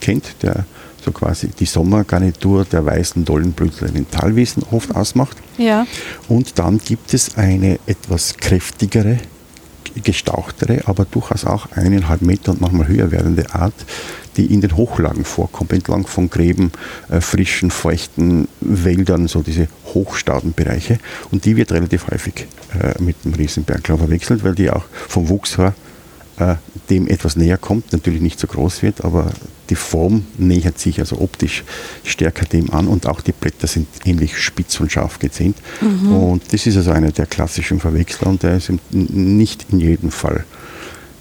kennt, der so quasi die Sommergarnitur der weißen Dollenblütler in den Talwiesen oft ausmacht. Ja. Und dann gibt es eine etwas kräftigere gestauchtere, aber durchaus auch eineinhalb Meter und manchmal höher werdende Art, die in den Hochlagen vorkommt, entlang von Gräben, äh, frischen, feuchten Wäldern, so diese Hochstaudenbereiche. Und die wird relativ häufig äh, mit dem Riesenberglau verwechselt, weil die auch vom Wuchs her äh, dem etwas näher kommt, natürlich nicht so groß wird, aber die Form nähert sich also optisch stärker dem an und auch die Blätter sind ähnlich spitz und scharf gezähnt. Mhm. Und das ist also einer der klassischen Verwechsler und der ist nicht in jedem Fall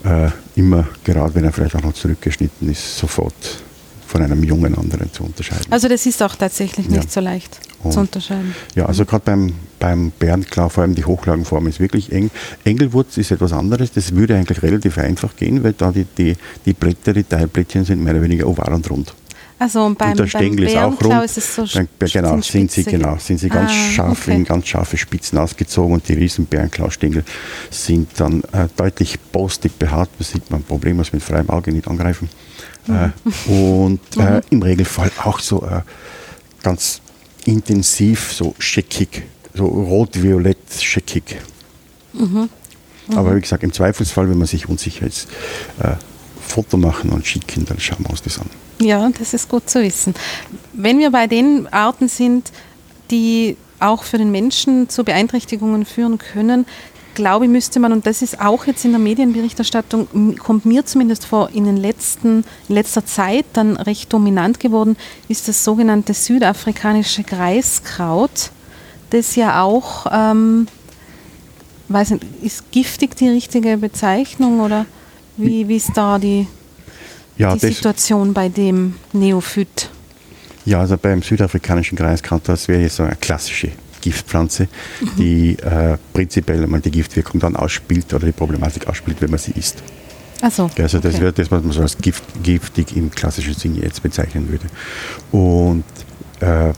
äh, immer, gerade wenn er vielleicht auch noch zurückgeschnitten ist, sofort von einem jungen anderen zu unterscheiden. Also das ist auch tatsächlich nicht ja. so leicht und zu unterscheiden. Ja, also gerade beim, beim Bernd, klar, vor allem die Hochlagenform ist wirklich eng. Engelwurz ist etwas anderes, das würde eigentlich relativ einfach gehen, weil da die, die, die Blätter, die Teilblättchen sind mehr oder weniger oval und rund. Also und beim, und der Stängel ist auch rund. Ist es so Dann, genau, sind sie, genau, sind sie ganz ah, scharf okay. in ganz scharfe Spitzen ausgezogen und die riesen Bärenklaustängel sind dann äh, deutlich postig behaart. Das sieht man problemlos mit freiem Auge nicht angreifen. Äh, mhm. und äh, mhm. im Regelfall auch so äh, ganz intensiv, so scheckig, so rot-violett scheckig. Mhm. Mhm. Aber wie gesagt, im Zweifelsfall, wenn man sich unsicher ist, äh, Foto machen und schicken, dann schauen wir uns das an. Ja, das ist gut zu wissen. Wenn wir bei den Arten sind, die auch für den Menschen zu Beeinträchtigungen führen können, glaube ich, müsste man, und das ist auch jetzt in der Medienberichterstattung, kommt mir zumindest vor, in, den letzten, in letzter Zeit dann recht dominant geworden, ist das sogenannte südafrikanische Kreiskraut, das ja auch, ähm, weiß nicht, ist giftig die richtige Bezeichnung oder wie, wie ist da die, ja, die Situation bei dem Neophyt? Ja, also beim südafrikanischen Kreiskraut, das wäre jetzt so eine klassische Giftpflanze, mhm. die äh, prinzipiell einmal die Giftwirkung dann ausspielt oder die Problematik ausspielt, wenn man sie isst. Also, also das okay. wäre das, was man so als Gift, giftig im klassischen Sinne jetzt bezeichnen würde. Und äh,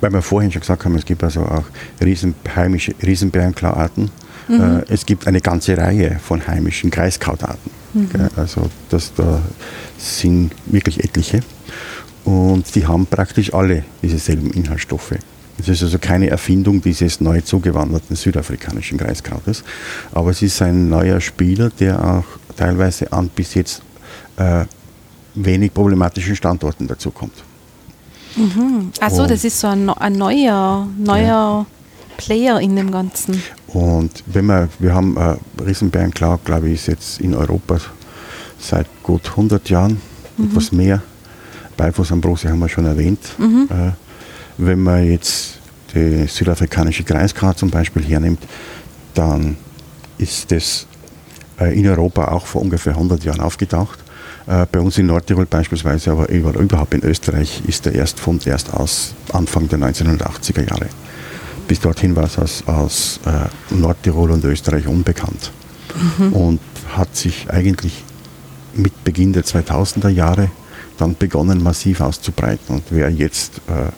weil wir vorhin schon gesagt haben, es gibt also auch riesen, heimische Riesenbärenklauarten. Mhm. Äh, es gibt eine ganze Reihe von heimischen Kreiskautarten. Mhm. Also das, da sind wirklich etliche. Und die haben praktisch alle dieselben Inhaltsstoffe. Es ist also keine Erfindung dieses neu zugewanderten südafrikanischen Kreiskrautes, aber es ist ein neuer Spieler, der auch teilweise an bis jetzt äh, wenig problematischen Standorten dazukommt. Mhm. Achso, das ist so ein, ein neuer, neuer ja. Player in dem Ganzen. Und wenn wir, wir haben äh, Riesenbärenklau, glaube ich, ist jetzt in Europa seit gut 100 Jahren, mhm. etwas mehr. Beifußambrose haben wir schon erwähnt. Mhm. Äh, wenn man jetzt die südafrikanische Kreiskarte zum Beispiel hernimmt, dann ist das äh, in Europa auch vor ungefähr 100 Jahren aufgetaucht. Äh, bei uns in Nordtirol beispielsweise, aber überhaupt in Österreich ist der Erstfund erst aus Anfang der 1980er Jahre. Bis dorthin war es aus, aus äh, Nordtirol und Österreich unbekannt mhm. und hat sich eigentlich mit Beginn der 2000er Jahre dann begonnen massiv auszubreiten. Und wer jetzt äh,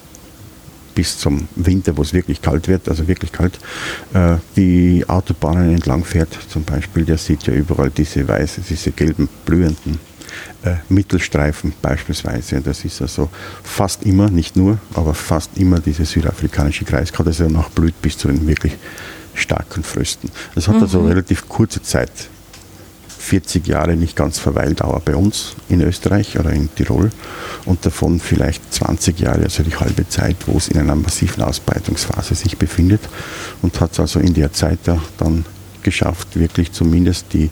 bis zum Winter, wo es wirklich kalt wird, also wirklich kalt, äh, die Autobahnen entlang fährt, zum Beispiel, der sieht ja überall diese weißen, diese gelben, blühenden äh, Mittelstreifen beispielsweise. Und das ist also fast immer, nicht nur, aber fast immer diese südafrikanische Kreiskraut, das ja noch blüht bis zu den wirklich starken Frösten. Das hat also mhm. also relativ kurze Zeit 40 Jahre nicht ganz Verweildauer bei uns in Österreich oder in Tirol und davon vielleicht 20 Jahre, also die halbe Zeit, wo es in einer massiven Ausbreitungsphase sich befindet und hat es also in der Zeit dann geschafft, wirklich zumindest die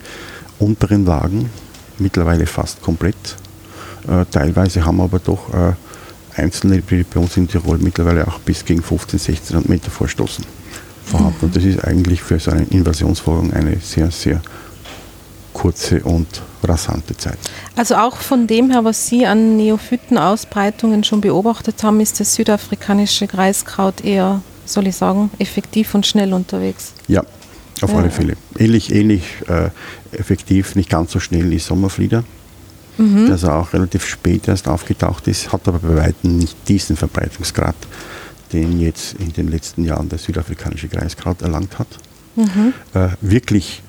unteren Lagen mittlerweile fast komplett. Äh, teilweise haben aber doch äh, einzelne bei uns in Tirol mittlerweile auch bis gegen 15, 16 Meter vorstoßen vorhanden. Mhm. Und das ist eigentlich für so eine Invasionsvorgang eine sehr, sehr kurze und rasante Zeit. Also auch von dem her, was Sie an Neophytenausbreitungen schon beobachtet haben, ist das südafrikanische Kreiskraut eher, soll ich sagen, effektiv und schnell unterwegs. Ja, auf ja. alle Fälle. Ähnlich, ähnlich äh, effektiv, nicht ganz so schnell wie Sommerflieder, mhm. also auch relativ spät erst aufgetaucht ist, hat aber bei weitem nicht diesen Verbreitungsgrad, den jetzt in den letzten Jahren der südafrikanische Kreiskraut erlangt hat. Mhm. Äh, wirklich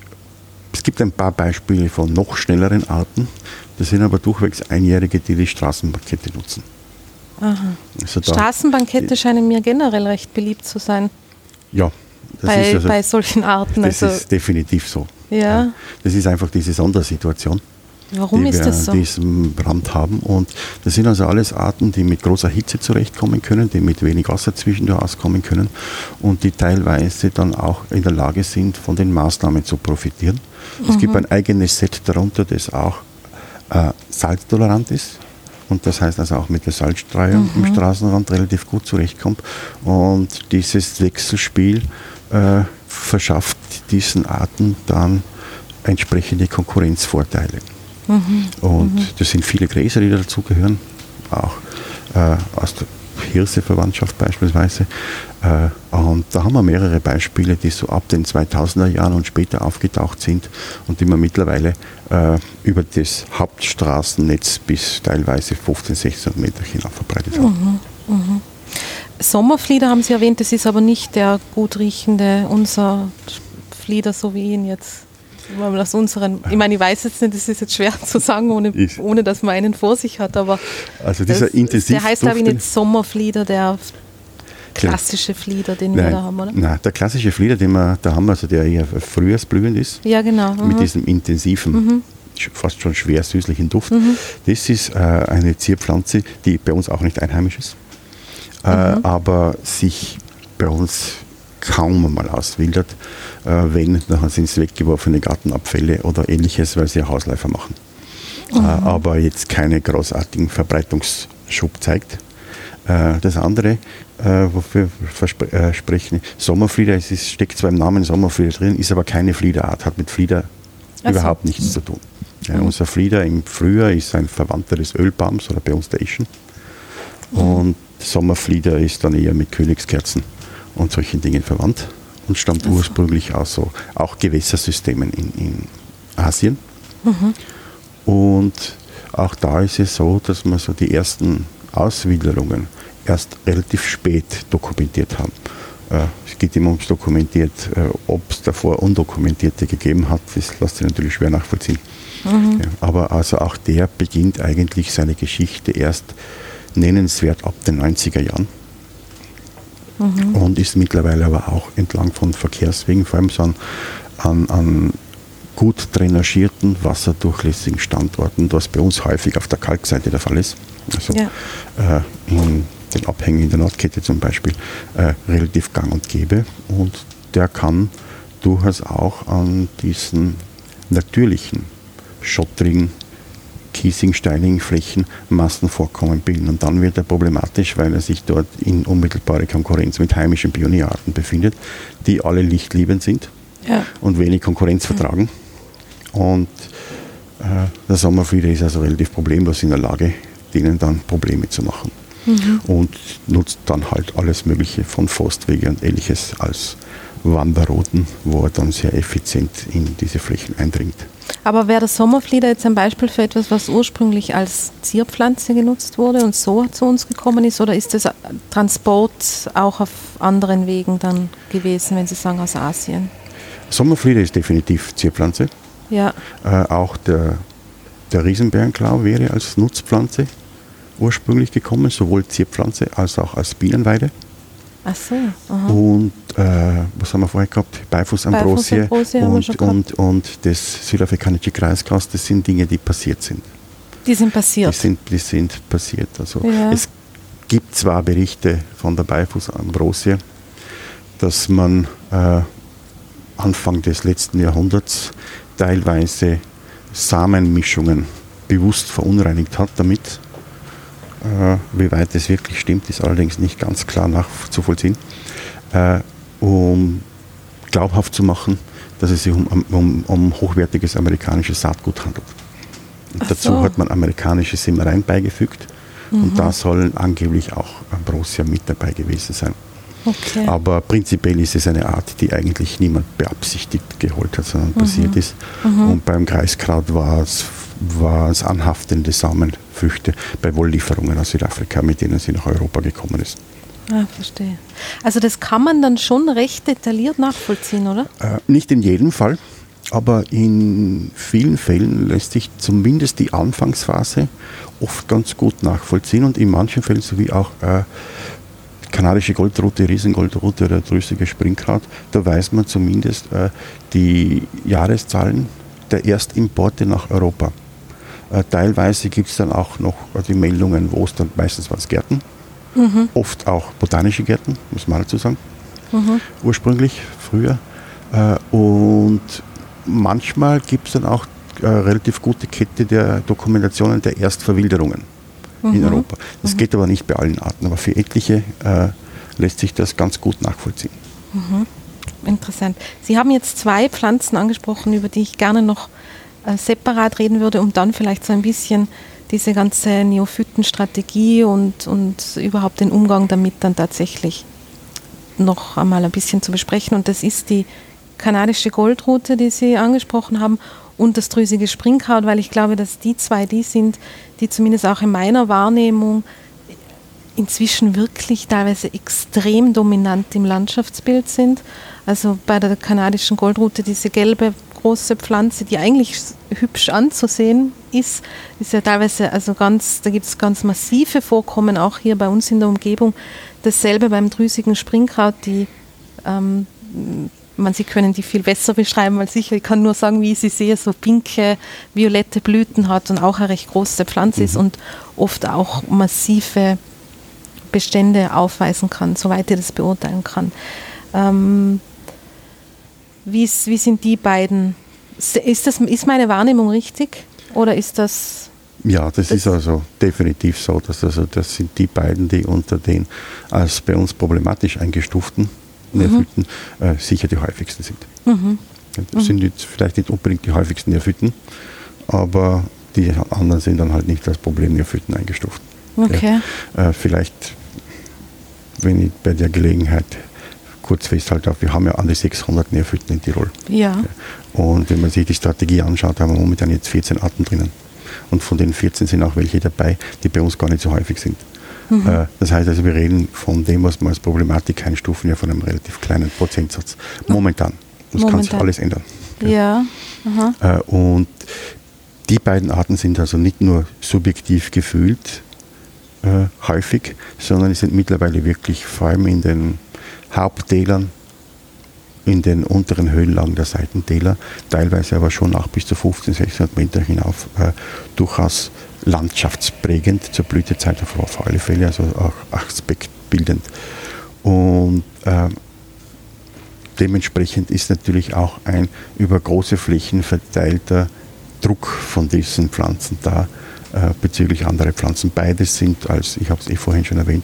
es gibt ein paar Beispiele von noch schnelleren Arten. Das sind aber durchwegs Einjährige, die die Straßenbankette nutzen. Also Straßenbankette scheinen mir generell recht beliebt zu sein. Ja. Bei, also, bei solchen Arten. Das also ist definitiv so. Ja. Das ist einfach diese Sondersituation. Warum die ist das so? diesem Rand haben. Und das sind also alles Arten, die mit großer Hitze zurechtkommen können, die mit wenig Wasser zwischendurch auskommen können und die teilweise dann auch in der Lage sind, von den Maßnahmen zu profitieren. Mhm. Es gibt mhm. ein eigenes Set darunter, das auch äh, salztolerant ist. Und das heißt also auch mit der Salzstreuung mhm. im Straßenrand relativ gut zurechtkommt. Und dieses Wechselspiel äh, verschafft diesen Arten dann entsprechende Konkurrenzvorteile. Mhm. Und mhm. das sind viele Gräser, die dazugehören, auch äh, aus der Hirse-Verwandtschaft beispielsweise. Äh, und da haben wir mehrere Beispiele, die so ab den 2000er Jahren und später aufgetaucht sind und die man mittlerweile äh, über das Hauptstraßennetz bis teilweise 15, 16 Meter hinauf verbreitet haben. Mhm. Sommerflieder haben Sie erwähnt, das ist aber nicht der gut riechende, unser Flieder, so wie ihn jetzt aus unseren, ich meine, ich weiß jetzt nicht, das ist jetzt schwer zu sagen, ohne, ohne dass man einen vor sich hat, aber also dieser das, intensiv der heißt, glaube ich, nicht Sommerflieder, der klassische Flieder, den nein, wir da haben, oder? Nein, der klassische Flieder, den wir da haben, also der eher frühjahrsblühend ist. Ja, genau. Mhm. Mit diesem intensiven, mhm. fast schon schwer süßlichen Duft. Mhm. Das ist äh, eine Zierpflanze, die bei uns auch nicht einheimisch ist, äh, mhm. aber sich bei uns kaum mal auswildert. Äh, wenn, dann sind es weggeworfene Gartenabfälle oder ähnliches, weil sie Hausläufer machen. Mhm. Äh, aber jetzt keine großartigen Verbreitungsschub zeigt. Äh, das andere, äh, wofür wir äh, sprechen, Sommerflieder, es ist, steckt zwar im Namen Sommerflieder drin, ist aber keine Fliederart, hat mit Flieder also. überhaupt nichts zu tun. Ja, mhm. Unser Flieder im Frühjahr ist ein Verwandter des Ölbaums oder bei uns der Eschen. Mhm. Und Sommerflieder ist dann eher mit Königskerzen und solchen Dingen verwandt und stammt also. ursprünglich aus so auch Gewässersystemen in, in Asien. Mhm. Und auch da ist es so, dass man so die ersten Auswilderungen erst relativ spät dokumentiert haben. Äh, es geht immer ums Dokumentiert. Äh, Ob es davor Undokumentierte gegeben hat, das lässt sich natürlich schwer nachvollziehen. Mhm. Ja, aber also auch der beginnt eigentlich seine Geschichte erst nennenswert ab den 90er Jahren. Mhm. Und ist mittlerweile aber auch entlang von Verkehrswegen, vor allem so an, an, an gut drainagierten, wasserdurchlässigen Standorten, was bei uns häufig auf der Kalkseite der Fall ist. Also ja. äh, in den Abhängen in der Nordkette zum Beispiel, äh, relativ gang und gäbe. Und der kann durchaus auch an diesen natürlichen, schottrigen, kiesigen, steinigen Flächen Massenvorkommen bilden. Und dann wird er problematisch, weil er sich dort in unmittelbare Konkurrenz mit heimischen Pionierarten befindet, die alle lichtliebend sind ja. und wenig Konkurrenz vertragen. Und äh, der Sommerfriede ist also relativ problemlos in der Lage, denen dann Probleme zu machen mhm. und nutzt dann halt alles Mögliche von Forstwege und ähnliches als Wanderrouten, wo er dann sehr effizient in diese Flächen eindringt. Aber wäre der Sommerflieder jetzt ein Beispiel für etwas, was ursprünglich als Zierpflanze genutzt wurde und so zu uns gekommen ist? Oder ist das Transport auch auf anderen Wegen dann gewesen, wenn Sie sagen aus Asien? Sommerflieder ist definitiv Zierpflanze. Ja. Äh, auch der, der Riesenbärenklau wäre als Nutzpflanze ursprünglich gekommen, sowohl Zierpflanze als auch als Bienenweide. Ach so. Aha. Und äh, was haben wir vorher gehabt? Beifuß Ambrosie, und, und, und das südafrikanische Kreisgras, das sind Dinge, die passiert sind. Die sind passiert. Die sind, die sind passiert. Also ja. es gibt zwar Berichte von der Beifuß Ambrosie, dass man äh, Anfang des letzten Jahrhunderts teilweise Samenmischungen bewusst verunreinigt hat damit wie weit das wirklich stimmt, ist allerdings nicht ganz klar nachzuvollziehen, äh, um glaubhaft zu machen, dass es sich um, um, um hochwertiges amerikanisches Saatgut handelt. dazu so. hat man amerikanische Simmereien beigefügt mhm. und da sollen angeblich auch Ambrosia mit dabei gewesen sein. Okay. Aber prinzipiell ist es eine Art, die eigentlich niemand beabsichtigt geholt hat, sondern mhm. passiert ist. Mhm. Und beim Kreiskraut war es war es anhaftende Samenfrüchte bei Wolllieferungen aus Südafrika, mit denen sie nach Europa gekommen ist. Ah, verstehe. Also das kann man dann schon recht detailliert nachvollziehen, oder? Äh, nicht in jedem Fall, aber in vielen Fällen lässt sich zumindest die Anfangsphase oft ganz gut nachvollziehen und in manchen Fällen sowie auch äh, kanadische Goldrute, Riesengoldrute oder drüsige Springkraut, da weiß man zumindest äh, die Jahreszahlen der Erstimporte nach Europa. Äh, teilweise gibt es dann auch noch die Meldungen, wo es dann meistens waren es Gärten, mhm. oft auch botanische Gärten, muss man dazu sagen, mhm. ursprünglich, früher. Äh, und manchmal gibt es dann auch äh, relativ gute Kette der Dokumentationen der Erstverwilderungen mhm. in Europa. Das mhm. geht aber nicht bei allen Arten, aber für etliche äh, lässt sich das ganz gut nachvollziehen. Mhm. Interessant. Sie haben jetzt zwei Pflanzen angesprochen, über die ich gerne noch äh, separat reden würde, um dann vielleicht so ein bisschen diese ganze Neophytenstrategie und, und überhaupt den Umgang damit dann tatsächlich noch einmal ein bisschen zu besprechen. Und das ist die kanadische Goldrute, die Sie angesprochen haben, und das drüsige Springkraut, weil ich glaube, dass die zwei die sind, die zumindest auch in meiner Wahrnehmung inzwischen wirklich teilweise extrem dominant im Landschaftsbild sind. Also bei der kanadischen Goldrute diese gelbe große Pflanze, die eigentlich hübsch anzusehen ist, ist ja teilweise, also ganz, da gibt es ganz massive Vorkommen, auch hier bei uns in der Umgebung. Dasselbe beim drüsigen Springkraut, die ähm, man, Sie können die viel besser beschreiben als ich. Ich kann nur sagen, wie ich sie sehe, so pinke, violette Blüten hat und auch eine recht große Pflanze mhm. ist und oft auch massive Bestände aufweisen kann, soweit ihr das beurteilen kann. Ähm, wie, wie sind die beiden? Ist, das, ist meine Wahrnehmung richtig oder ist das ja, das, das, ist also definitiv so. Dass also das sind die beiden, die unter den als bei uns problematisch eingestuften Nerviten mhm. äh, sicher die häufigsten sind. Mhm. Das sind jetzt vielleicht nicht unbedingt die häufigsten Nerviten, aber die anderen sind dann halt nicht als Problemnerviten eingestuft. Okay. Ja, äh, vielleicht, wenn ich bei der Gelegenheit kurz festhalte, wir haben ja an die 600 Nerviten in Tirol. Ja. Und wenn man sich die Strategie anschaut, haben wir momentan jetzt 14 Arten drinnen. Und von den 14 sind auch welche dabei, die bei uns gar nicht so häufig sind. Mhm. Äh, das heißt also, wir reden von dem, was wir als Problematik einstufen, ja von einem relativ kleinen Prozentsatz. Momentan. Das Momentan. kann sich alles ändern. Ja. ja. Äh, und die beiden Arten sind also nicht nur subjektiv gefühlt äh, häufig, sondern sind mittlerweile wirklich vor allem in den Haupttälern in den unteren Höhenlagen der Seitentäler, teilweise aber schon auch bis zu 15, 1600 Meter hinauf, äh, durchaus landschaftsprägend zur Blütezeit auf alle Fälle, also auch aspektbildend. Und äh, dementsprechend ist natürlich auch ein über große Flächen verteilter Druck von diesen Pflanzen da äh, bezüglich anderer Pflanzen. Beides sind, als ich habe es eh vorhin schon erwähnt,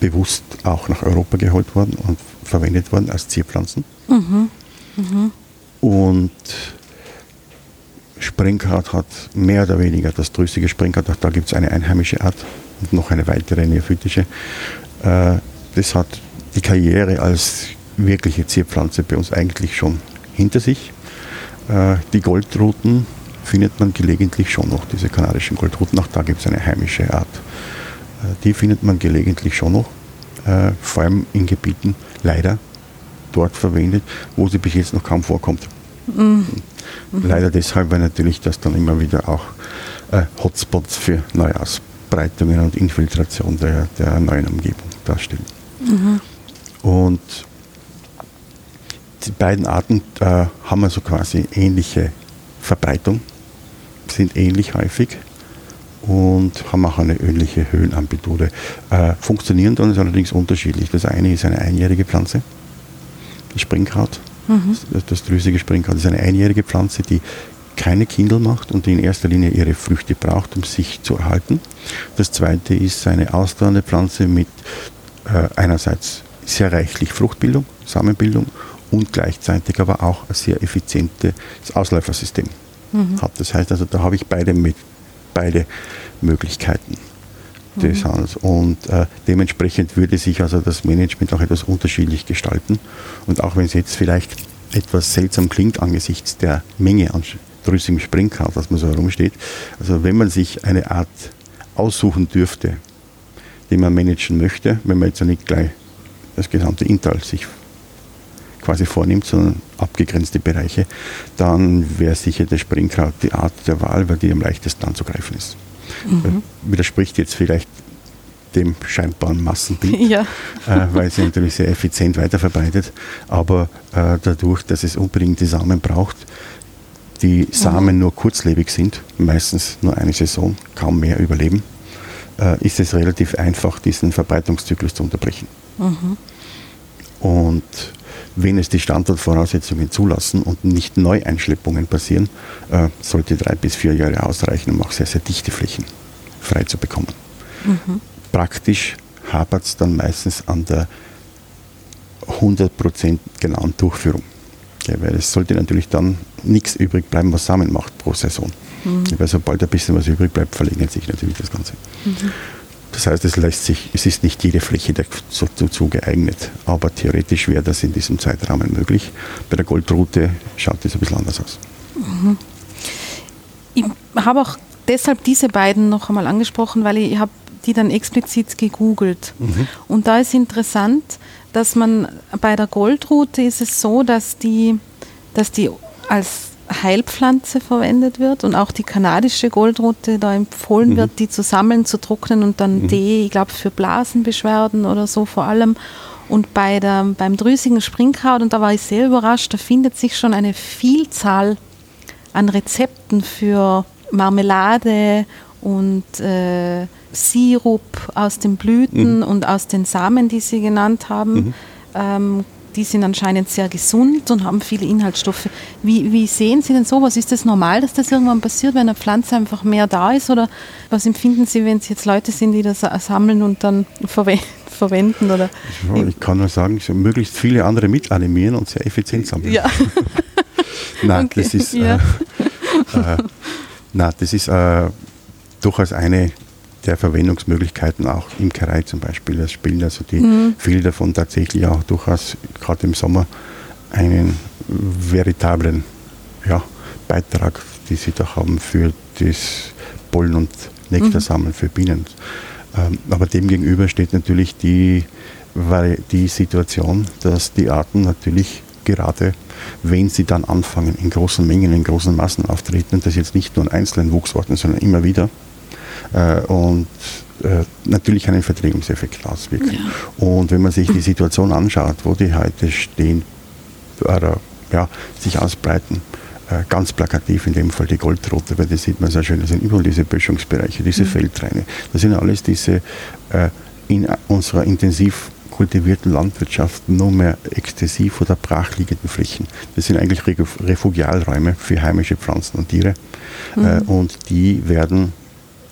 bewusst auch nach Europa geholt worden und verwendet worden als Zierpflanzen. Mhm. Mhm. Und Springkraut hat mehr oder weniger das drüsige Springkraut, auch da gibt es eine einheimische Art und noch eine weitere neophytische. Äh, das hat die Karriere als wirkliche Zierpflanze bei uns eigentlich schon hinter sich. Äh, die Goldruten findet man gelegentlich schon noch, diese kanadischen Goldruten, auch da gibt es eine heimische Art. Äh, die findet man gelegentlich schon noch, vor allem in Gebieten, leider, dort verwendet, wo sie bis jetzt noch kaum vorkommt. Mhm. Leider deshalb, weil natürlich das dann immer wieder auch äh, Hotspots für Neuausbreitungen und Infiltration der, der neuen Umgebung darstellen. Mhm. Und die beiden Arten äh, haben also quasi ähnliche Verbreitung, sind ähnlich häufig und haben auch eine ähnliche Höhenamplitude. Äh, funktionieren dann allerdings unterschiedlich. Das eine ist eine einjährige Pflanze, das Springkraut. Mhm. Das, das drüsige Springkraut ist eine einjährige Pflanze, die keine Kindel macht und die in erster Linie ihre Früchte braucht, um sich zu erhalten. Das zweite ist eine ausdauernde Pflanze mit äh, einerseits sehr reichlich Fruchtbildung, Samenbildung und gleichzeitig aber auch ein sehr effizientes Ausläufersystem mhm. hat. Das heißt also, da habe ich beide, mit, beide Möglichkeiten des mhm. Handels. Und äh, dementsprechend würde sich also das Management auch etwas unterschiedlich gestalten. Und auch wenn es jetzt vielleicht etwas seltsam klingt angesichts der Menge an drüssigem Springkraut, was man so herumsteht, also wenn man sich eine Art aussuchen dürfte, die man managen möchte, wenn man jetzt ja nicht gleich das gesamte Intal sich quasi vornimmt, sondern abgegrenzte Bereiche, dann wäre sicher der Springkraut die Art der Wahl, weil die am leichtesten anzugreifen ist. Mhm. Widerspricht jetzt vielleicht dem scheinbaren Massenbild, ja. äh, weil sie natürlich sehr effizient weiterverbreitet. Aber äh, dadurch, dass es unbedingt die Samen braucht, die Samen mhm. nur kurzlebig sind, meistens nur eine Saison, kaum mehr überleben, äh, ist es relativ einfach, diesen Verbreitungszyklus zu unterbrechen. Mhm. Und wenn es die Standortvoraussetzungen zulassen und nicht Neueinschleppungen passieren, äh, sollte drei bis vier Jahre ausreichen, um auch sehr, sehr dichte Flächen frei zu bekommen. Mhm. Praktisch hapert es dann meistens an der 100% genauen Durchführung. Ja, weil es sollte natürlich dann nichts übrig bleiben, was Samen macht pro Saison. Mhm. Weil sobald ein bisschen was übrig bleibt, verlängert sich natürlich das Ganze. Mhm. Das heißt, es lässt sich, es ist nicht jede Fläche dazu geeignet, aber theoretisch wäre das in diesem Zeitrahmen möglich. Bei der Goldrute schaut das ein bisschen anders aus. Mhm. Ich habe auch deshalb diese beiden noch einmal angesprochen, weil ich habe die dann explizit gegoogelt. Mhm. Und da ist interessant, dass man bei der Goldrute ist es so, dass die, dass die als Heilpflanze verwendet wird und auch die kanadische Goldrute da empfohlen mhm. wird, die zu sammeln, zu trocknen und dann mhm. Tee, ich glaube für Blasenbeschwerden oder so vor allem. Und bei der, beim drüsigen Springkraut, und da war ich sehr überrascht, da findet sich schon eine Vielzahl an Rezepten für Marmelade und äh, Sirup aus den Blüten mhm. und aus den Samen, die Sie genannt haben. Mhm. Ähm, die sind anscheinend sehr gesund und haben viele Inhaltsstoffe. Wie, wie sehen Sie denn sowas? Ist das normal, dass das irgendwann passiert, wenn eine Pflanze einfach mehr da ist? Oder was empfinden Sie, wenn es jetzt Leute sind, die das sammeln und dann verwenden? Oder? Ich kann nur sagen, möglichst viele andere mitanimieren und sehr effizient sammeln. Ja. Nein, okay. das ist, ja. äh, äh, nein, das ist äh, durchaus eine der Verwendungsmöglichkeiten auch Imkerei zum Beispiel. Das spielen also die mhm. viele davon tatsächlich auch durchaus gerade im Sommer einen veritablen ja, Beitrag, die sie da haben für das Pollen- und Nektarsammeln mhm. für Bienen. Ähm, aber demgegenüber steht natürlich die, weil die Situation, dass die Arten natürlich gerade, wenn sie dann anfangen, in großen Mengen, in großen Massen auftreten, und das jetzt nicht nur an einzelnen Wuchsorten, sondern immer wieder, und äh, natürlich einen Verträgungseffekt auswirken. Ja. Und wenn man sich die Situation anschaut, wo die heute stehen, oder ja, sich ausbreiten, äh, ganz plakativ in dem Fall die Goldrote, weil das sieht man sehr schön, das sind überall diese Böschungsbereiche, diese mhm. Feldreine. Das sind alles diese in unserer intensiv kultivierten Landwirtschaft nur mehr exzessiv oder brachliegenden Flächen. Das sind eigentlich Refugialräume für heimische Pflanzen und Tiere. Mhm. Und die werden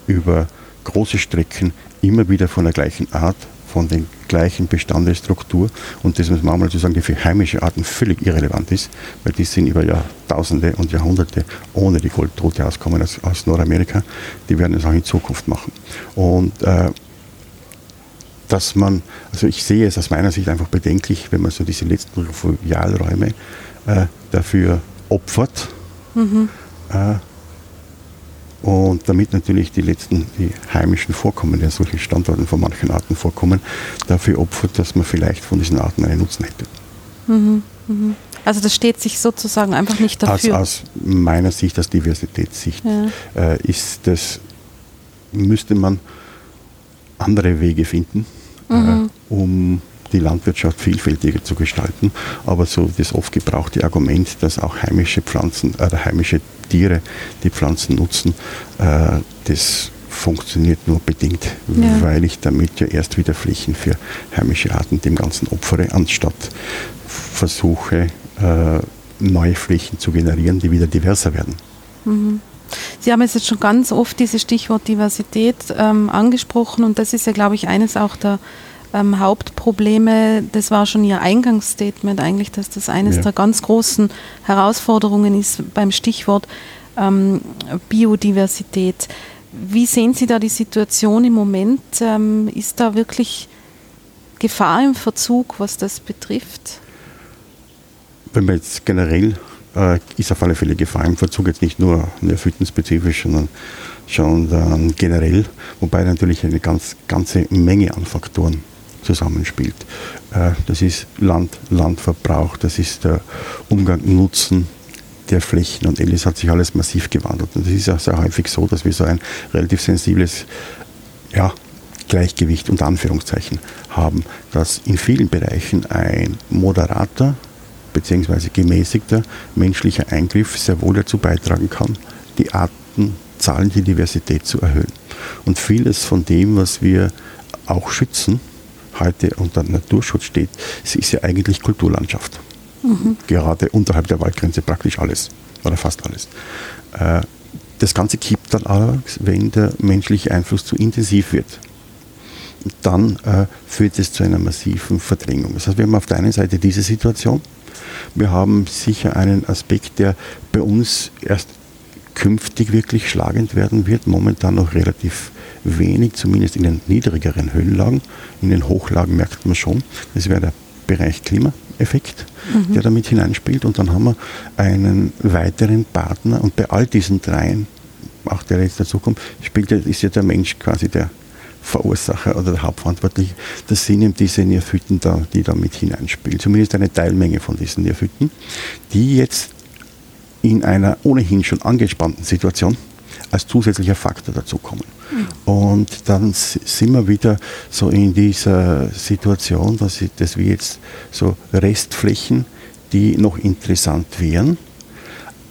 über große Strecken immer wieder von der gleichen Art, von den gleichen Bestandesstruktur und das muss man mal zu sagen, die für heimische Arten völlig irrelevant ist, weil die sind über Jahrtausende und Jahrhunderte ohne die Goldtote auskommen aus, aus Nordamerika, die werden es auch in Zukunft machen. Und äh, dass man, also ich sehe es aus meiner Sicht einfach bedenklich, wenn man so diese letzten Refugialräume äh, dafür opfert, mhm. äh, und damit natürlich die letzten, die heimischen Vorkommen, die an solchen Standorten von manchen Arten vorkommen, dafür opfert, dass man vielleicht von diesen Arten einen Nutzen hätte. Mhm, mhm. Also das steht sich sozusagen einfach nicht dafür. Aus, aus meiner Sicht, aus Diversitätssicht, ja. äh, ist das, müsste man andere Wege finden, mhm. äh, um die Landwirtschaft vielfältiger zu gestalten. Aber so das oft gebrauchte Argument, dass auch heimische Pflanzen oder äh, heimische Tiere die Pflanzen nutzen, äh, das funktioniert nur bedingt, ja. weil ich damit ja erst wieder Flächen für heimische Arten dem Ganzen opfere, anstatt versuche, äh, neue Flächen zu generieren, die wieder diverser werden. Mhm. Sie haben jetzt schon ganz oft dieses Stichwort Diversität ähm, angesprochen und das ist ja, glaube ich, eines auch der ähm, Hauptprobleme, das war schon Ihr Eingangsstatement eigentlich, dass das eines ja. der ganz großen Herausforderungen ist beim Stichwort ähm, Biodiversität. Wie sehen Sie da die Situation im Moment? Ähm, ist da wirklich Gefahr im Verzug, was das betrifft? Wenn man jetzt generell äh, ist auf alle Fälle Gefahr im Verzug, jetzt nicht nur nervitenspezifisch, sondern schon generell, wobei natürlich eine ganz, ganze Menge an Faktoren zusammenspielt. Äh, das ist Land, Landverbrauch, das ist der Umgang, Nutzen der Flächen und ähnliches hat sich alles massiv gewandelt. Und es ist ja sehr häufig so, dass wir so ein relativ sensibles ja, Gleichgewicht unter Anführungszeichen haben, dass in vielen Bereichen ein moderater bzw. gemäßigter menschlicher Eingriff sehr wohl dazu beitragen kann, die Artenzahl, die Diversität zu erhöhen. Und vieles von dem, was wir auch schützen, heute unter Naturschutz steht, es ist ja eigentlich Kulturlandschaft. Mhm. Gerade unterhalb der Waldgrenze praktisch alles oder fast alles. Äh, das Ganze kippt dann allerdings, wenn der menschliche Einfluss zu intensiv wird. Dann äh, führt es zu einer massiven Verdrängung. Das heißt, wir haben auf der einen Seite diese Situation. Wir haben sicher einen Aspekt, der bei uns erst künftig wirklich schlagend werden wird, momentan noch relativ wenig, zumindest in den niedrigeren Höhenlagen. In den Hochlagen merkt man schon, das wäre der Bereich Klimaeffekt, mhm. der damit hineinspielt. Und dann haben wir einen weiteren Partner und bei all diesen dreien, auch der jetzt dazu kommt, spielt, ist ja der Mensch quasi der Verursacher oder der Hauptverantwortliche. Das sind eben diese Nervhütten da, die da mit hineinspielen. Zumindest eine Teilmenge von diesen Nervhütten, die jetzt in einer ohnehin schon angespannten Situation als zusätzlicher Faktor dazukommen. Und dann sind wir wieder so in dieser Situation, dass, dass wir jetzt so Restflächen, die noch interessant wären,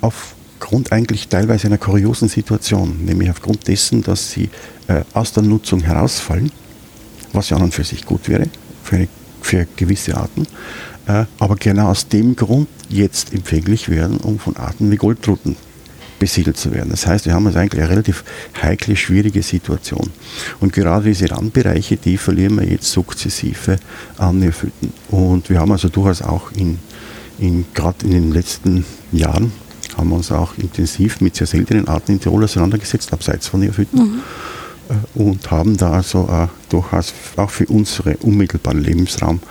auf aufgrund eigentlich teilweise einer kuriosen Situation, nämlich aufgrund dessen, dass sie äh, aus der Nutzung herausfallen, was ja an und für sich gut wäre für, eine, für gewisse Arten, äh, aber genau aus dem Grund jetzt empfänglich werden, um von Arten wie Goldruten besiedelt zu werden. Das heißt, wir haben also eigentlich eine relativ heikle, schwierige Situation. Und gerade diese Randbereiche, die verlieren wir jetzt sukzessive an Neophyten. Und wir haben also durchaus auch in, in gerade in den letzten Jahren haben wir uns auch intensiv mit sehr seltenen Arten in Tirol auseinandergesetzt, abseits von Neophyten. Mhm. Äh, und haben da also äh, durchaus auch für unseren unmittelbaren Lebensraum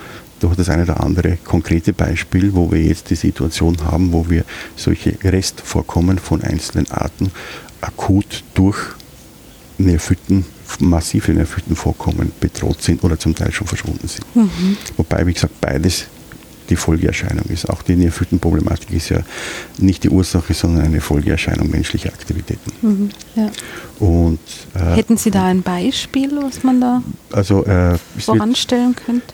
durch das eine oder andere konkrete Beispiel, wo wir jetzt die Situation haben, wo wir solche Restvorkommen von einzelnen Arten akut durch Neophyten, massive Neophytenvorkommen bedroht sind oder zum Teil schon verschwunden sind. Mhm. Wobei, wie gesagt, beides die Folgeerscheinung ist. Auch die Neophytenproblematik ist ja nicht die Ursache, sondern eine Folgeerscheinung menschlicher Aktivitäten. Mhm, ja. Und, äh, Hätten Sie da ein Beispiel, was man da also, äh, voranstellen könnte?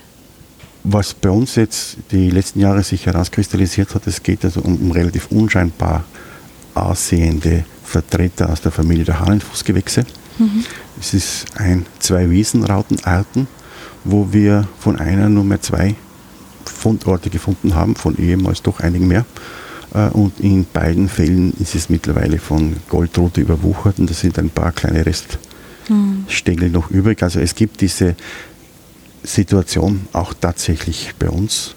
Was bei uns jetzt die letzten Jahre sich herauskristallisiert hat, es geht also um, um relativ unscheinbar aussehende Vertreter aus der Familie der Hahnenfußgewächse. Mhm. Es ist ein zwei Wiesenrautenarten, wo wir von einer nur mehr zwei Fundorte gefunden haben, von ehemals doch einigen mehr. Äh, und in beiden Fällen ist es mittlerweile von Goldrote überwuchert und da sind ein paar kleine Reststängel hm. noch übrig. Also es gibt diese Situation auch tatsächlich bei uns.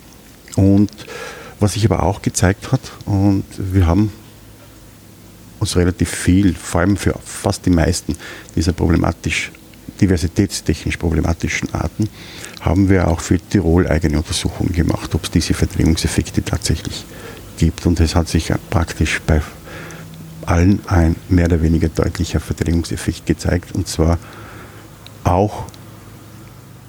Und was sich aber auch gezeigt hat, und wir haben uns relativ viel, vor allem für fast die meisten dieser problematisch, diversitätstechnisch problematischen Arten, haben wir auch für Tirol eigene Untersuchungen gemacht, ob es diese Verdrängungseffekte tatsächlich gibt. Und es hat sich praktisch bei allen ein mehr oder weniger deutlicher Verdrängungseffekt gezeigt. Und zwar auch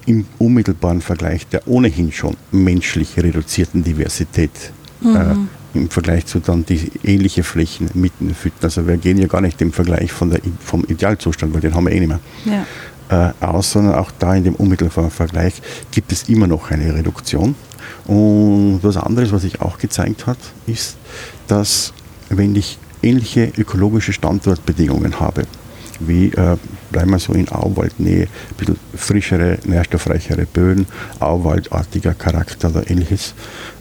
im unmittelbaren Vergleich der ohnehin schon menschlich reduzierten Diversität mhm. äh, im Vergleich zu dann die ähnliche Flächen mitten Fütten. Also wir gehen ja gar nicht im Vergleich von der, vom Idealzustand, weil den haben wir eh nicht mehr. Ja. Äh, aus, sondern auch da in dem unmittelbaren Vergleich gibt es immer noch eine Reduktion. Und was anderes, was sich auch gezeigt hat, ist, dass wenn ich ähnliche ökologische Standortbedingungen habe, wie äh, bleiben wir so in Auwaldnähe, ein bisschen frischere, nährstoffreichere Böden, Auwaldartiger Charakter oder ähnliches,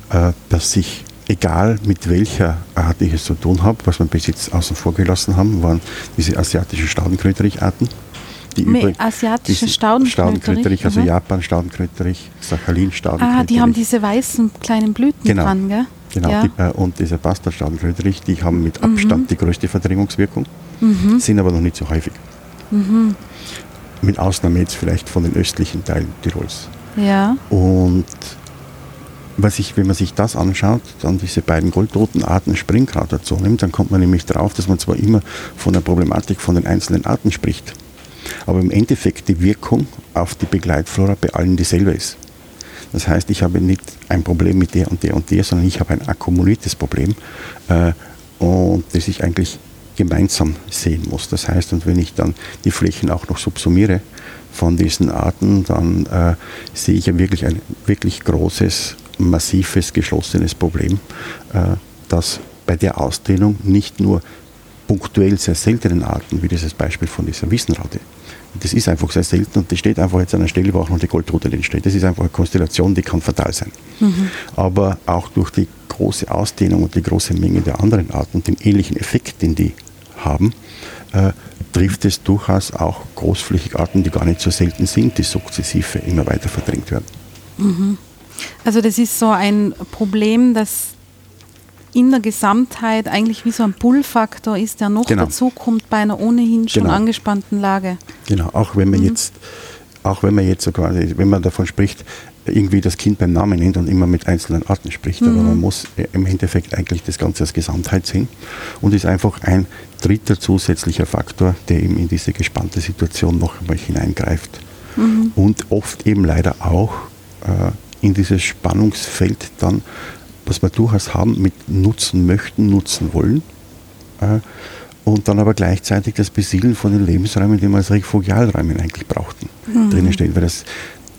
äh, dass sich egal mit welcher Art ich es zu tun habe, was wir bis jetzt außen vor gelassen haben, waren diese asiatischen Staudenkrötericharten. Die übrig, asiatische Staudenkröterich. Staudenkröterich, also Japan Staudenkröterich, Sachalin Staudenkröterich. Ah, die haben diese weißen kleinen Blüten genau. dran, gell? Genau, ja. die, äh, und diese Bastardstaudenkröterich, die haben mit Abstand mhm. die größte Verdrängungswirkung, mhm. sind aber noch nicht so häufig. Mhm. Mit Ausnahme jetzt vielleicht von den östlichen Teilen Tirols. Ja. Und was ich, wenn man sich das anschaut, dann diese beiden goldroten Arten Springkraut dazu nimmt, dann kommt man nämlich drauf, dass man zwar immer von der Problematik von den einzelnen Arten spricht, aber im Endeffekt die Wirkung auf die Begleitflora bei allen dieselbe ist. Das heißt, ich habe nicht ein Problem mit der und der und der, sondern ich habe ein akkumuliertes Problem äh, und das ich eigentlich gemeinsam sehen muss. Das heißt, und wenn ich dann die Flächen auch noch subsumiere von diesen Arten, dann äh, sehe ich ja wirklich ein wirklich großes, massives, geschlossenes Problem, äh, das bei der Ausdehnung nicht nur punktuell sehr seltenen Arten, wie dieses Beispiel von dieser Wiesenraute. Das ist einfach sehr selten und die steht einfach jetzt an einer Stelle, wo auch noch die Goldrute entsteht. Das ist einfach eine Konstellation, die kann fatal sein. Mhm. Aber auch durch die große Ausdehnung und die große Menge der anderen Arten und den ähnlichen Effekt, den die haben, äh, trifft es durchaus auch großflächig Arten, die gar nicht so selten sind, die sukzessive immer weiter verdrängt werden. Mhm. Also das ist so ein Problem, das in der Gesamtheit eigentlich wie so ein Pull-Faktor ist, der noch genau. dazukommt bei einer ohnehin schon genau. angespannten Lage. Genau, auch wenn man mhm. jetzt, auch wenn man jetzt so quasi, wenn man davon spricht, irgendwie das Kind beim Namen nennt und immer mit einzelnen Arten spricht. Mhm. Aber man muss im Endeffekt eigentlich das Ganze als Gesamtheit sehen und ist einfach ein dritter zusätzlicher Faktor, der eben in diese gespannte Situation noch einmal hineingreift. Mhm. Und oft eben leider auch äh, in dieses Spannungsfeld dann was wir durchaus haben mit nutzen möchten, nutzen wollen. Äh, und dann aber gleichzeitig das Besiedeln von den Lebensräumen, die wir als Refugialräumen eigentlich brauchten, mhm. drinnen stehen. Weil das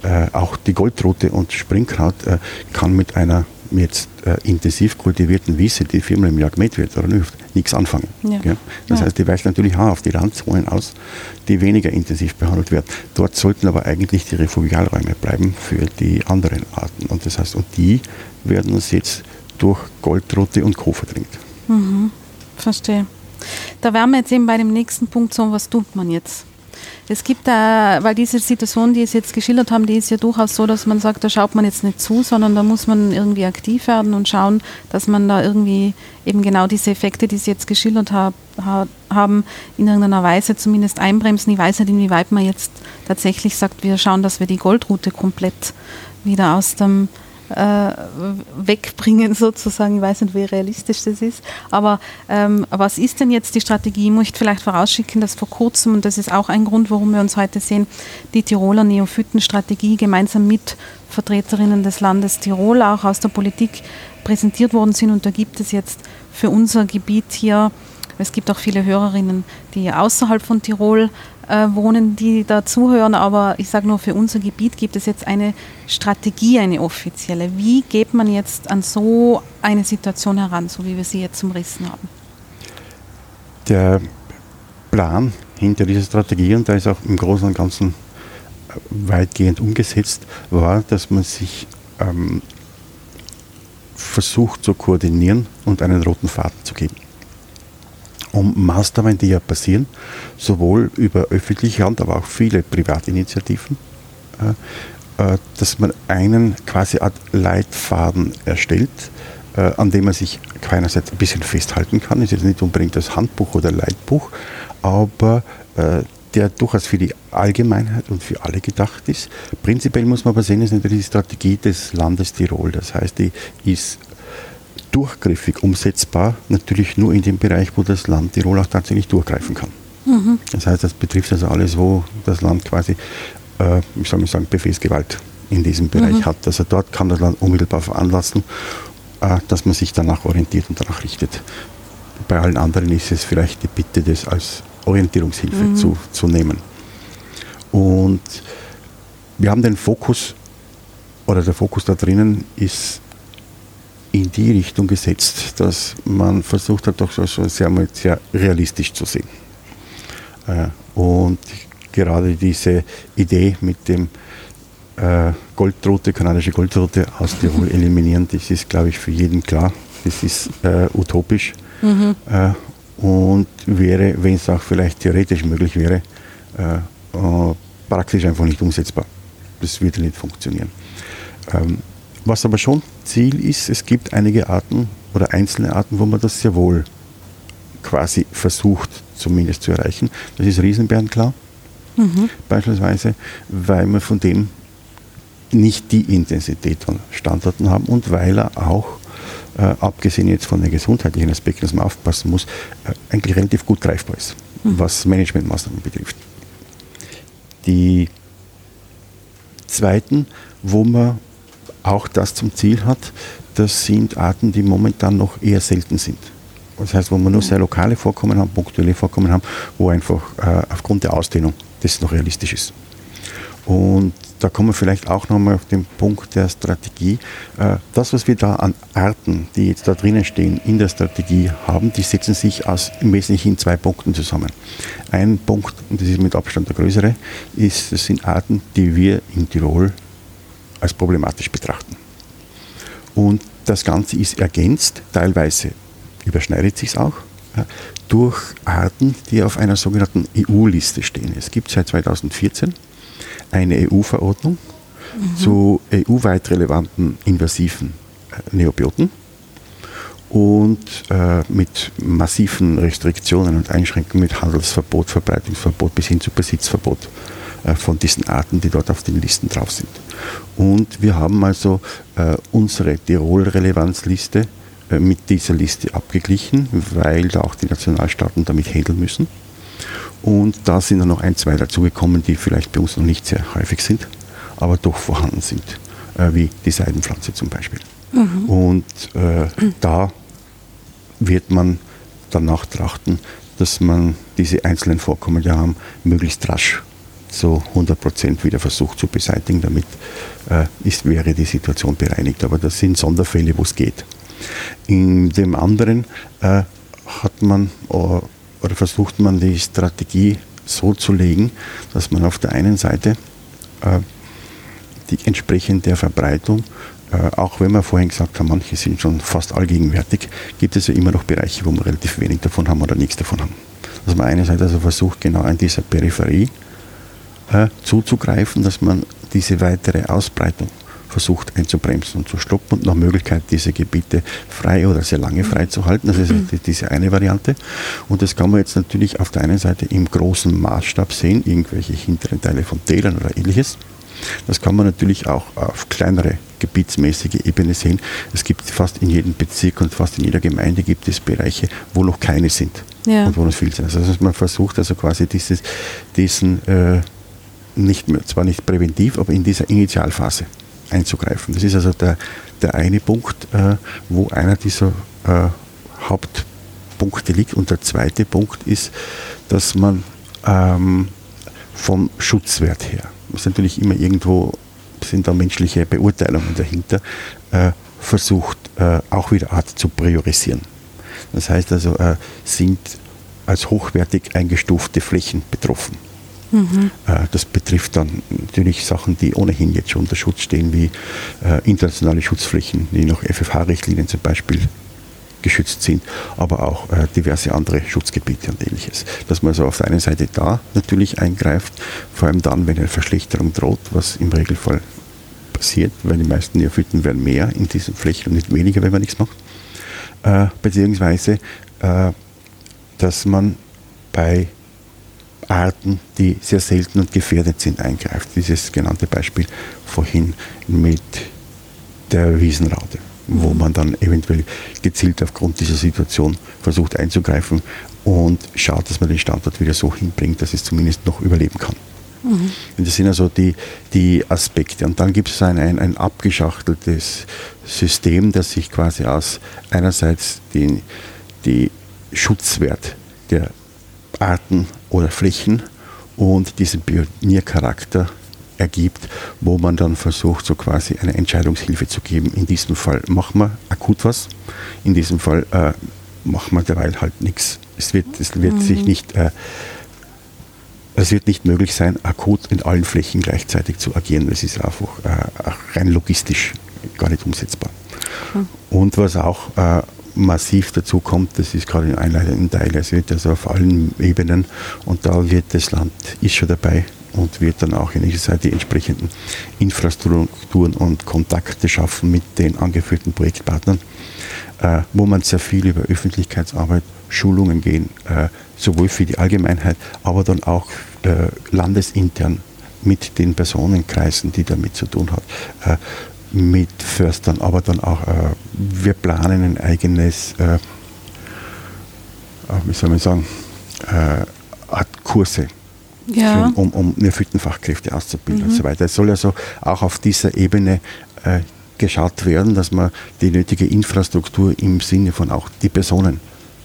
äh, auch die Goldrote und Springkraut äh, kann mit einer jetzt äh, intensiv kultivierten Wiese, die viermal im Jahr gemäht wird oder nicht, nichts anfangen. Ja. Das ja. heißt, die weicht natürlich auch auf die Randzonen aus, die weniger intensiv behandelt werden. Dort sollten aber eigentlich die Refugialräume bleiben für die anderen Arten. Und das heißt, und die werden uns jetzt durch Goldrote und Co. verdrängt. Mhm. Verstehe. Da wären wir jetzt eben bei dem nächsten Punkt so, was tut man jetzt? Es gibt da, weil diese Situation, die Sie jetzt geschildert haben, die ist ja durchaus so, dass man sagt, da schaut man jetzt nicht zu, sondern da muss man irgendwie aktiv werden und schauen, dass man da irgendwie eben genau diese Effekte, die Sie jetzt geschildert hab, haben, in irgendeiner Weise zumindest einbremsen. Ich weiß nicht, inwieweit man jetzt tatsächlich sagt, wir schauen, dass wir die Goldroute komplett wieder aus dem äh, wegbringen sozusagen. Ich weiß nicht, wie realistisch das ist. Aber ähm, was ist denn jetzt die Strategie? Ich möchte vielleicht vorausschicken, dass vor kurzem, und das ist auch ein Grund, warum wir uns heute sehen, die Tiroler Neophytenstrategie gemeinsam mit Vertreterinnen des Landes Tirol, auch aus der Politik, präsentiert worden sind. Und da gibt es jetzt für unser Gebiet hier es gibt auch viele Hörerinnen, die außerhalb von Tirol äh, wohnen, die da zuhören, aber ich sage nur, für unser Gebiet gibt es jetzt eine Strategie, eine offizielle. Wie geht man jetzt an so eine Situation heran, so wie wir sie jetzt umrissen haben? Der Plan hinter dieser Strategie, und da ist auch im Großen und Ganzen äh, weitgehend umgesetzt, war, dass man sich ähm, versucht zu koordinieren und einen roten Faden zu geben um Maßnahmen, die ja passieren, sowohl über öffentliche Hand, aber auch viele Privatinitiativen, äh, äh, dass man einen quasi Art Leitfaden erstellt, äh, an dem man sich einerseits ein bisschen festhalten kann. Das ist jetzt nicht unbedingt das Handbuch oder Leitbuch, aber der durchaus für die Allgemeinheit und für alle gedacht ist. Prinzipiell muss man aber sehen, ist natürlich die Strategie des Landes Tirol. Das heißt, die ist durchgriffig umsetzbar, natürlich nur in dem Bereich, wo das Land Tirol auch tatsächlich durchgreifen kann. Mhm. Das heißt, das betrifft also alles, wo das Land quasi, äh, wie soll man sagen, Befehlsgewalt in diesem Bereich mhm. hat. Also dort kann das Land unmittelbar veranlassen, äh, dass man sich danach orientiert und danach richtet. Bei allen anderen ist es vielleicht die Bitte, das als Orientierungshilfe mhm. zu, zu nehmen. Und wir haben den Fokus, oder der Fokus da drinnen ist in die Richtung gesetzt, dass man versucht hat, doch so sehr, sehr realistisch zu sehen. Äh, und gerade diese Idee mit dem äh, Goldrote, kanadische Goldrote aus Tirol eliminieren, das ist, glaube ich, für jeden klar. Das ist äh, utopisch mhm. äh, und wäre, wenn es auch vielleicht theoretisch möglich wäre, praktisch einfach nicht umsetzbar. Das würde nicht funktionieren. Was aber schon Ziel ist, es gibt einige Arten oder einzelne Arten, wo man das sehr wohl quasi versucht zumindest zu erreichen. Das ist Riesenbären klar, mhm. beispielsweise, weil wir von dem nicht die Intensität von Standorten haben und weil er auch, äh, abgesehen jetzt von den gesundheitlichen Aspekten, dass man aufpassen muss, äh, eigentlich relativ gut greifbar ist, mhm. was Managementmaßnahmen betrifft. Die zweiten, wo man auch das zum Ziel hat, das sind Arten, die momentan noch eher selten sind. Das heißt, wo wir nur sehr lokale Vorkommen haben, punktuelle Vorkommen haben, wo einfach äh, aufgrund der Ausdehnung das noch realistisch ist. Und da kommen wir vielleicht auch nochmal auf den Punkt der Strategie. Äh, das, was wir da an Arten, die jetzt da drinnen stehen, in der Strategie haben, die setzen sich aus im Wesentlichen in zwei Punkten zusammen. Ein Punkt, und das ist mit Abstand der größere, ist, das sind Arten, die wir in Tirol als problematisch betrachten. Und das Ganze ist ergänzt, teilweise überschneidet sich auch, ja, durch Arten, die auf einer sogenannten EU-Liste stehen. Es gibt seit 2014 eine EU-Verordnung mhm. zu EU-weit relevanten invasiven äh, Neobioten und äh, mit massiven Restriktionen und Einschränkungen mit Handelsverbot, Verbreitungsverbot bis hin zu Besitzverbot von diesen Arten, die dort auf den Listen drauf sind. Und wir haben also äh, unsere Tirol-Relevanzliste äh, mit dieser Liste abgeglichen, weil da auch die Nationalstaaten damit handeln müssen. Und da sind dann noch ein, zwei dazugekommen, die vielleicht bei uns noch nicht sehr häufig sind, aber doch vorhanden sind, äh, wie die Seidenpflanze zum Beispiel. Mhm. Und äh, da wird man danach trachten, dass man diese einzelnen Vorkommen, die haben, möglichst rasch zu 100 Prozent wieder versucht zu beseitigen. Damit äh, ist, wäre die Situation bereinigt. Aber das sind Sonderfälle, wo es geht. In dem anderen äh, hat man oder versucht man die Strategie so zu legen, dass man auf der einen Seite äh, die entsprechend der Verbreitung, äh, auch wenn wir vorhin gesagt haben, manche sind schon fast allgegenwärtig, gibt es ja immer noch Bereiche, wo wir relativ wenig davon haben oder nichts davon haben. Dass man einerseits also versucht, genau an dieser Peripherie äh, zuzugreifen, dass man diese weitere Ausbreitung versucht einzubremsen und zu stoppen und nach Möglichkeit diese Gebiete frei oder sehr lange frei zu halten. Das ist mhm. diese eine Variante. Und das kann man jetzt natürlich auf der einen Seite im großen Maßstab sehen, irgendwelche hinteren Teile von Tälern oder ähnliches. Das kann man natürlich auch auf kleinere gebietsmäßige Ebene sehen. Es gibt fast in jedem Bezirk und fast in jeder Gemeinde gibt es Bereiche, wo noch keine sind ja. und wo noch viel sind. Also man versucht also quasi dieses, diesen äh, nicht mehr, zwar nicht präventiv, aber in dieser Initialphase einzugreifen. Das ist also der, der eine Punkt, äh, wo einer dieser äh, Hauptpunkte liegt. Und der zweite Punkt ist, dass man ähm, vom Schutzwert her, das ist natürlich immer irgendwo, sind da menschliche Beurteilungen dahinter, äh, versucht äh, auch wieder Art zu priorisieren. Das heißt also, äh, sind als hochwertig eingestufte Flächen betroffen Mhm. Das betrifft dann natürlich Sachen, die ohnehin jetzt schon unter Schutz stehen, wie äh, internationale Schutzflächen, die nach FFH-Richtlinien zum Beispiel geschützt sind, aber auch äh, diverse andere Schutzgebiete und ähnliches. Dass man also auf der einen Seite da natürlich eingreift, vor allem dann, wenn eine Verschlechterung droht, was im Regelfall passiert, weil die meisten Neophyten werden mehr in diesen Flächen und nicht weniger, wenn man nichts macht. Beziehungsweise, dass man bei Arten, die sehr selten und gefährdet sind, eingreift. Dieses genannte Beispiel vorhin mit der Wiesenraute, wo man dann eventuell gezielt aufgrund dieser Situation versucht einzugreifen und schaut, dass man den Standort wieder so hinbringt, dass es zumindest noch überleben kann. Mhm. Das sind also die, die Aspekte. Und dann gibt es ein, ein, ein abgeschachteltes System, das sich quasi aus einerseits den die Schutzwert der Arten oder Flächen und diesen Pioniercharakter ergibt, wo man dann versucht, so quasi eine Entscheidungshilfe zu geben. In diesem Fall machen wir akut was, in diesem Fall äh, machen wir derweil halt nichts. Es wird, es wird mhm. sich nicht, äh, es wird nicht möglich sein, akut in allen Flächen gleichzeitig zu agieren. Das ist einfach äh, rein logistisch gar nicht umsetzbar. Mhm. Und was auch äh, massiv dazu kommt, das ist gerade im einleitenden Teil, es wird also auf allen Ebenen und da wird das Land, ist schon dabei und wird dann auch in dieser Zeit die entsprechenden Infrastrukturen und Kontakte schaffen mit den angeführten Projektpartnern, äh, wo man sehr viel über Öffentlichkeitsarbeit, Schulungen gehen, äh, sowohl für die Allgemeinheit, aber dann auch äh, landesintern mit den Personenkreisen, die damit zu tun hat, äh, mit Förstern, aber dann auch, äh, wir planen ein eigenes, äh, wie soll man sagen, äh, Art Kurse, ja. für, um, um Neophytenfachkräfte auszubilden mhm. und so weiter. Es soll also auch auf dieser Ebene äh, geschaut werden, dass man die nötige Infrastruktur im Sinne von auch die Personen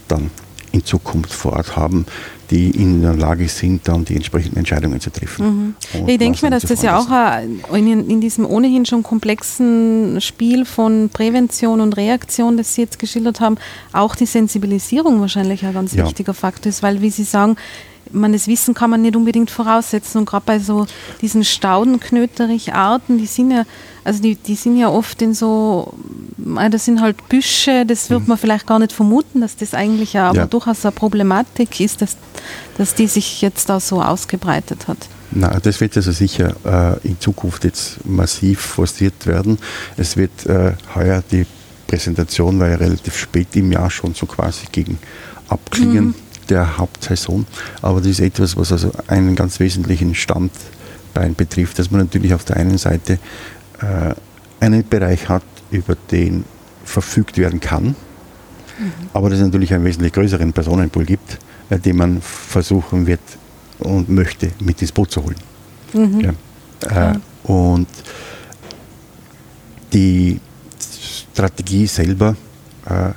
dann in Zukunft vor Ort haben, die in der Lage sind, dann die entsprechenden Entscheidungen zu treffen. Mhm. Ich denke mir, dass das ja auch in, in, diesem ohnehin schon komplexen Spiel von Prävention und Reaktion, das Sie jetzt geschildert haben, auch die Sensibilisierung wahrscheinlich ein ganz ja. wichtiger Faktor ist, weil, wie Sie sagen, man das Wissen kann man nicht unbedingt voraussetzen. Und gerade bei so diesen Staudenknöterich-Arten, die sind ja, also die, die sind ja oft in so, äh, das sind halt Büsche, das wird mhm. man vielleicht gar nicht vermuten, dass das eigentlich ja, aber ja. durchaus eine Problematik ist, dass, dass die sich jetzt da so ausgebreitet hat. Na, das wird also sicher äh, in Zukunft jetzt massiv forciert werden. Es wird äh, heuer die Präsentation war ja relativ spät im Jahr schon so quasi gegen Abklingen. Mhm der Hauptsaison. Aber das ist etwas, was also einen ganz wesentlichen Standbein betrifft, dass man natürlich auf der einen Seite einen Bereich hat, über den verfügt werden kann, mhm. aber dass es natürlich einen wesentlich größeren Personenpool gibt, äh, den man versuchen wird und möchte mit ins Boot zu holen. Mhm. Ja. Äh, und die Strategie selber äh,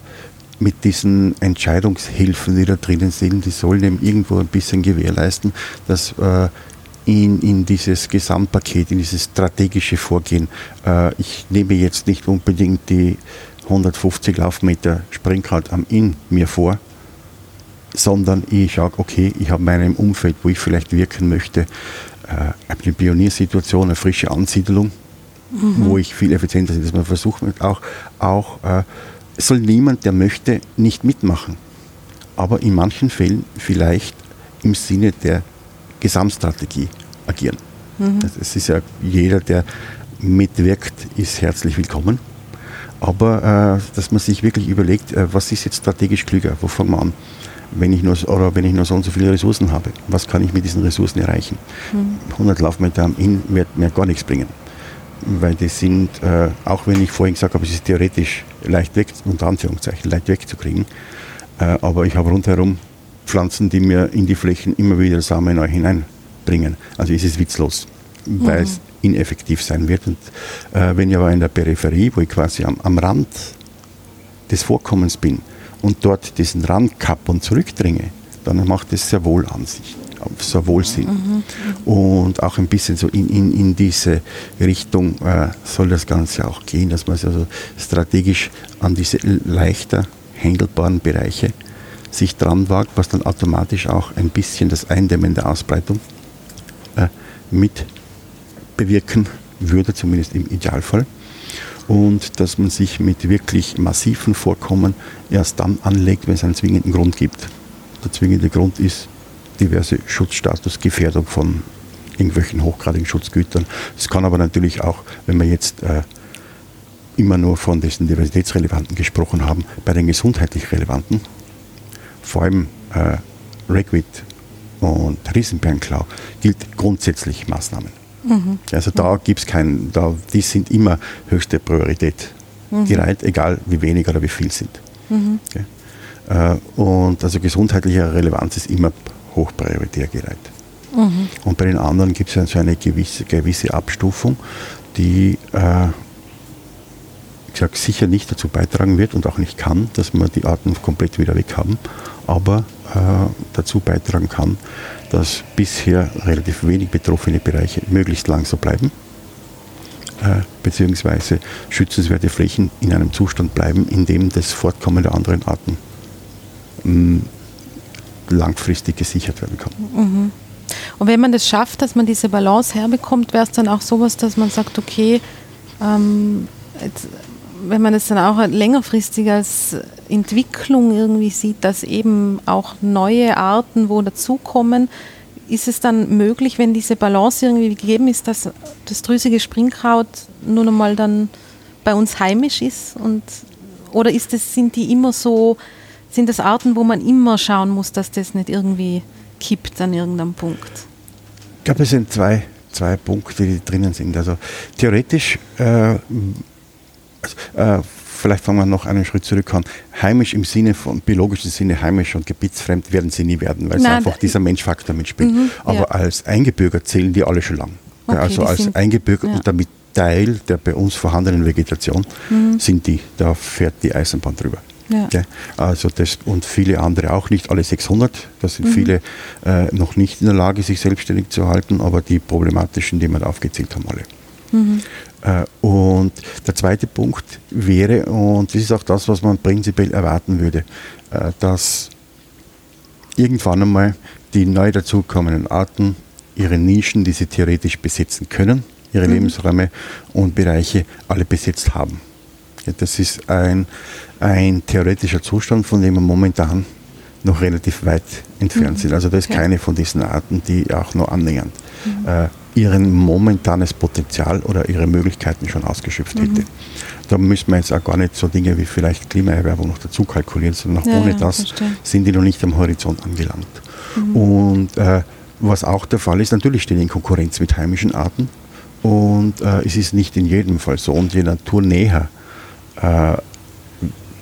mit diesen Entscheidungshilfen, die da drinnen sind, die sollen eben irgendwo ein bisschen gewährleisten, dass äh, in, in dieses Gesamtpaket, in dieses strategische Vorgehen, äh, ich nehme jetzt nicht unbedingt die 150 Laufmeter Springrad am Inn mir vor, sondern ich sage, okay, ich habe meinem Umfeld, wo ich vielleicht wirken möchte, äh, eine Pioniersituation, eine frische Ansiedlung, mhm. wo ich viel effizienter bin, dass man versucht, auch, auch äh, soll niemand, der möchte, nicht mitmachen. Aber in manchen Fällen vielleicht im Sinne der Gesamtstrategie agieren. Mhm. Es ist ja jeder, der mitwirkt, ist herzlich willkommen. Aber äh, dass man sich wirklich überlegt, äh, was ist jetzt strategisch klüger, wo fangen wir an? Wenn ich, nur, oder wenn ich nur so und so viele Ressourcen habe, was kann ich mit diesen Ressourcen erreichen? Mhm. 100 Laufmeter am Inn wird mir gar nichts bringen. Weil die sind, äh, auch wenn ich vorhin gesagt habe, es ist theoretisch leicht weg, unter Anführungszeichen, leicht wegzukriegen, äh, aber ich habe rundherum Pflanzen, die mir in die Flächen immer wieder Samen neu hineinbringen. Also ist es witzlos, mhm. weil es ineffektiv sein wird. Und äh, wenn ich aber in der Peripherie, wo ich quasi am, am Rand des Vorkommens bin und dort diesen Rand kapp und zurückdringe, dann macht es sehr wohl Ansicht, sehr wohl Sinn. Mhm. Und auch ein bisschen so in, in, in diese Richtung äh, soll das Ganze auch gehen, dass man also strategisch an diese leichter handelbaren Bereiche sich dran wagt, was dann automatisch auch ein bisschen das Eindämmen der Ausbreitung äh, mit bewirken würde, zumindest im Idealfall. Und dass man sich mit wirklich massiven Vorkommen erst dann anlegt, wenn es einen zwingenden Grund gibt. Der zwingende Grund ist diverse Schutzstatusgefährdung von irgendwelchen hochgradigen Schutzgütern. Es kann aber natürlich auch, wenn man jetzt äh, immer nur von diesen diversitätsrelevanten gesprochen haben, bei den gesundheitlich relevanten, vor allem äh, Ragweed und Riesenbärenklau, gilt grundsätzlich Maßnahmen. Mhm. Also da gibt es keinen, da, die sind immer höchste Priorität mhm. gereiht, egal wie wenig oder wie viel sind. Mhm. Okay. Äh, und also gesundheitliche Relevanz ist immer hochprioritär gereiht. Mhm. Und bei den anderen gibt es ja so eine gewisse, gewisse Abstufung, die äh, ich sag, sicher nicht dazu beitragen wird und auch nicht kann, dass wir die Arten komplett wieder weg haben, aber äh, dazu beitragen kann, dass bisher relativ wenig betroffene Bereiche möglichst lang so bleiben, äh, beziehungsweise schützenswerte Flächen in einem Zustand bleiben, in dem das Fortkommen der anderen Arten mh, mm, langfristig gesichert werden kann. Mhm. Und wenn man das schafft, dass man diese Balance herbekommt, wäre es dann auch sowas, dass man sagt, okay, ähm, jetzt, wenn man es dann auch längerfristig als Entwicklung irgendwie sieht, dass eben auch neue Arten wo dazukommen, ist es dann möglich, wenn diese Balance irgendwie gegeben ist, dass das drüsige Springkraut nur noch mal dann bei uns heimisch ist? Und, oder ist das, sind die immer so, sind das Arten, wo man immer schauen muss, dass das nicht irgendwie kippt an irgendeinem Punkt? Ich glaube, es sind zwei, zwei Punkte, die drinnen sind. Also theoretisch äh, äh, vielleicht fangen wir noch einen Schritt zurück an. Heimisch im Sinne von biologischen Sinne heimisch und gebietsfremd werden sie nie werden, weil es einfach dieser Menschfaktor mitspielt. Mhm, Aber ja. als Eingebürger zählen die alle schon lang. Okay, also als Eingebürger ja. und damit Teil der bei uns vorhandenen Vegetation mhm. sind die. Da fährt die Eisenbahn drüber. Ja. Okay. Also das und viele andere auch nicht, alle 600. Da sind mhm. viele äh, noch nicht in der Lage, sich selbstständig zu halten, aber die problematischen, die wir da aufgezählt haben, alle. Mhm. Äh, und der zweite Punkt wäre, und das ist auch das, was man prinzipiell erwarten würde, äh, dass irgendwann einmal die neu dazukommenden Arten ihre Nischen, die sie theoretisch besetzen können, ihre mhm. Lebensräume und Bereiche alle besetzt haben. Das ist ein, ein theoretischer Zustand, von dem wir momentan noch relativ weit entfernt mhm. sind. Also da ist okay. keine von diesen Arten, die auch nur annähernd mhm. äh, ihren momentanes Potenzial oder ihre Möglichkeiten schon ausgeschöpft mhm. hätte. Da müssen wir jetzt auch gar nicht so Dinge wie vielleicht Klimaerwerbung noch dazu kalkulieren, sondern ja, ohne das verstehe. sind die noch nicht am Horizont angelangt. Mhm. Und äh, was auch der Fall ist, natürlich stehen die in Konkurrenz mit heimischen Arten und äh, es ist nicht in jedem Fall so. Und je naturnäher äh,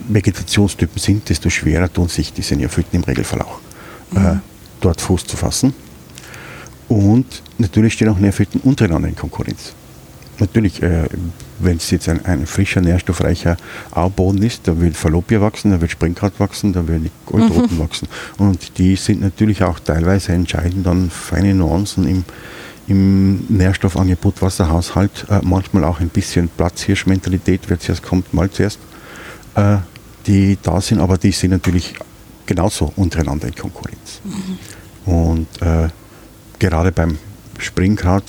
Vegetationstypen sind, desto schwerer tun sich die Seniorphyten im Regelfall auch, äh, mhm. dort Fuß zu fassen. Und natürlich stehen auch Nährfetten untereinander in Konkurrenz. Natürlich, äh, wenn es jetzt ein, ein, frischer, nährstoffreicher Auboden ist, da wird Fallopia wachsen, da wird Springkraut wachsen, da werden die Goldroten mhm. wachsen. Und die sind natürlich auch teilweise entscheidend dann feine Nuancen im, im Nährstoffangebot, Wasserhaushalt, äh, manchmal auch ein bisschen Platzhirschmentalität, wer zuerst kommt, mal zuerst, äh, die da sind, aber die sind natürlich genauso untereinander in Konkurrenz. Mhm. Und äh, gerade beim Springkraut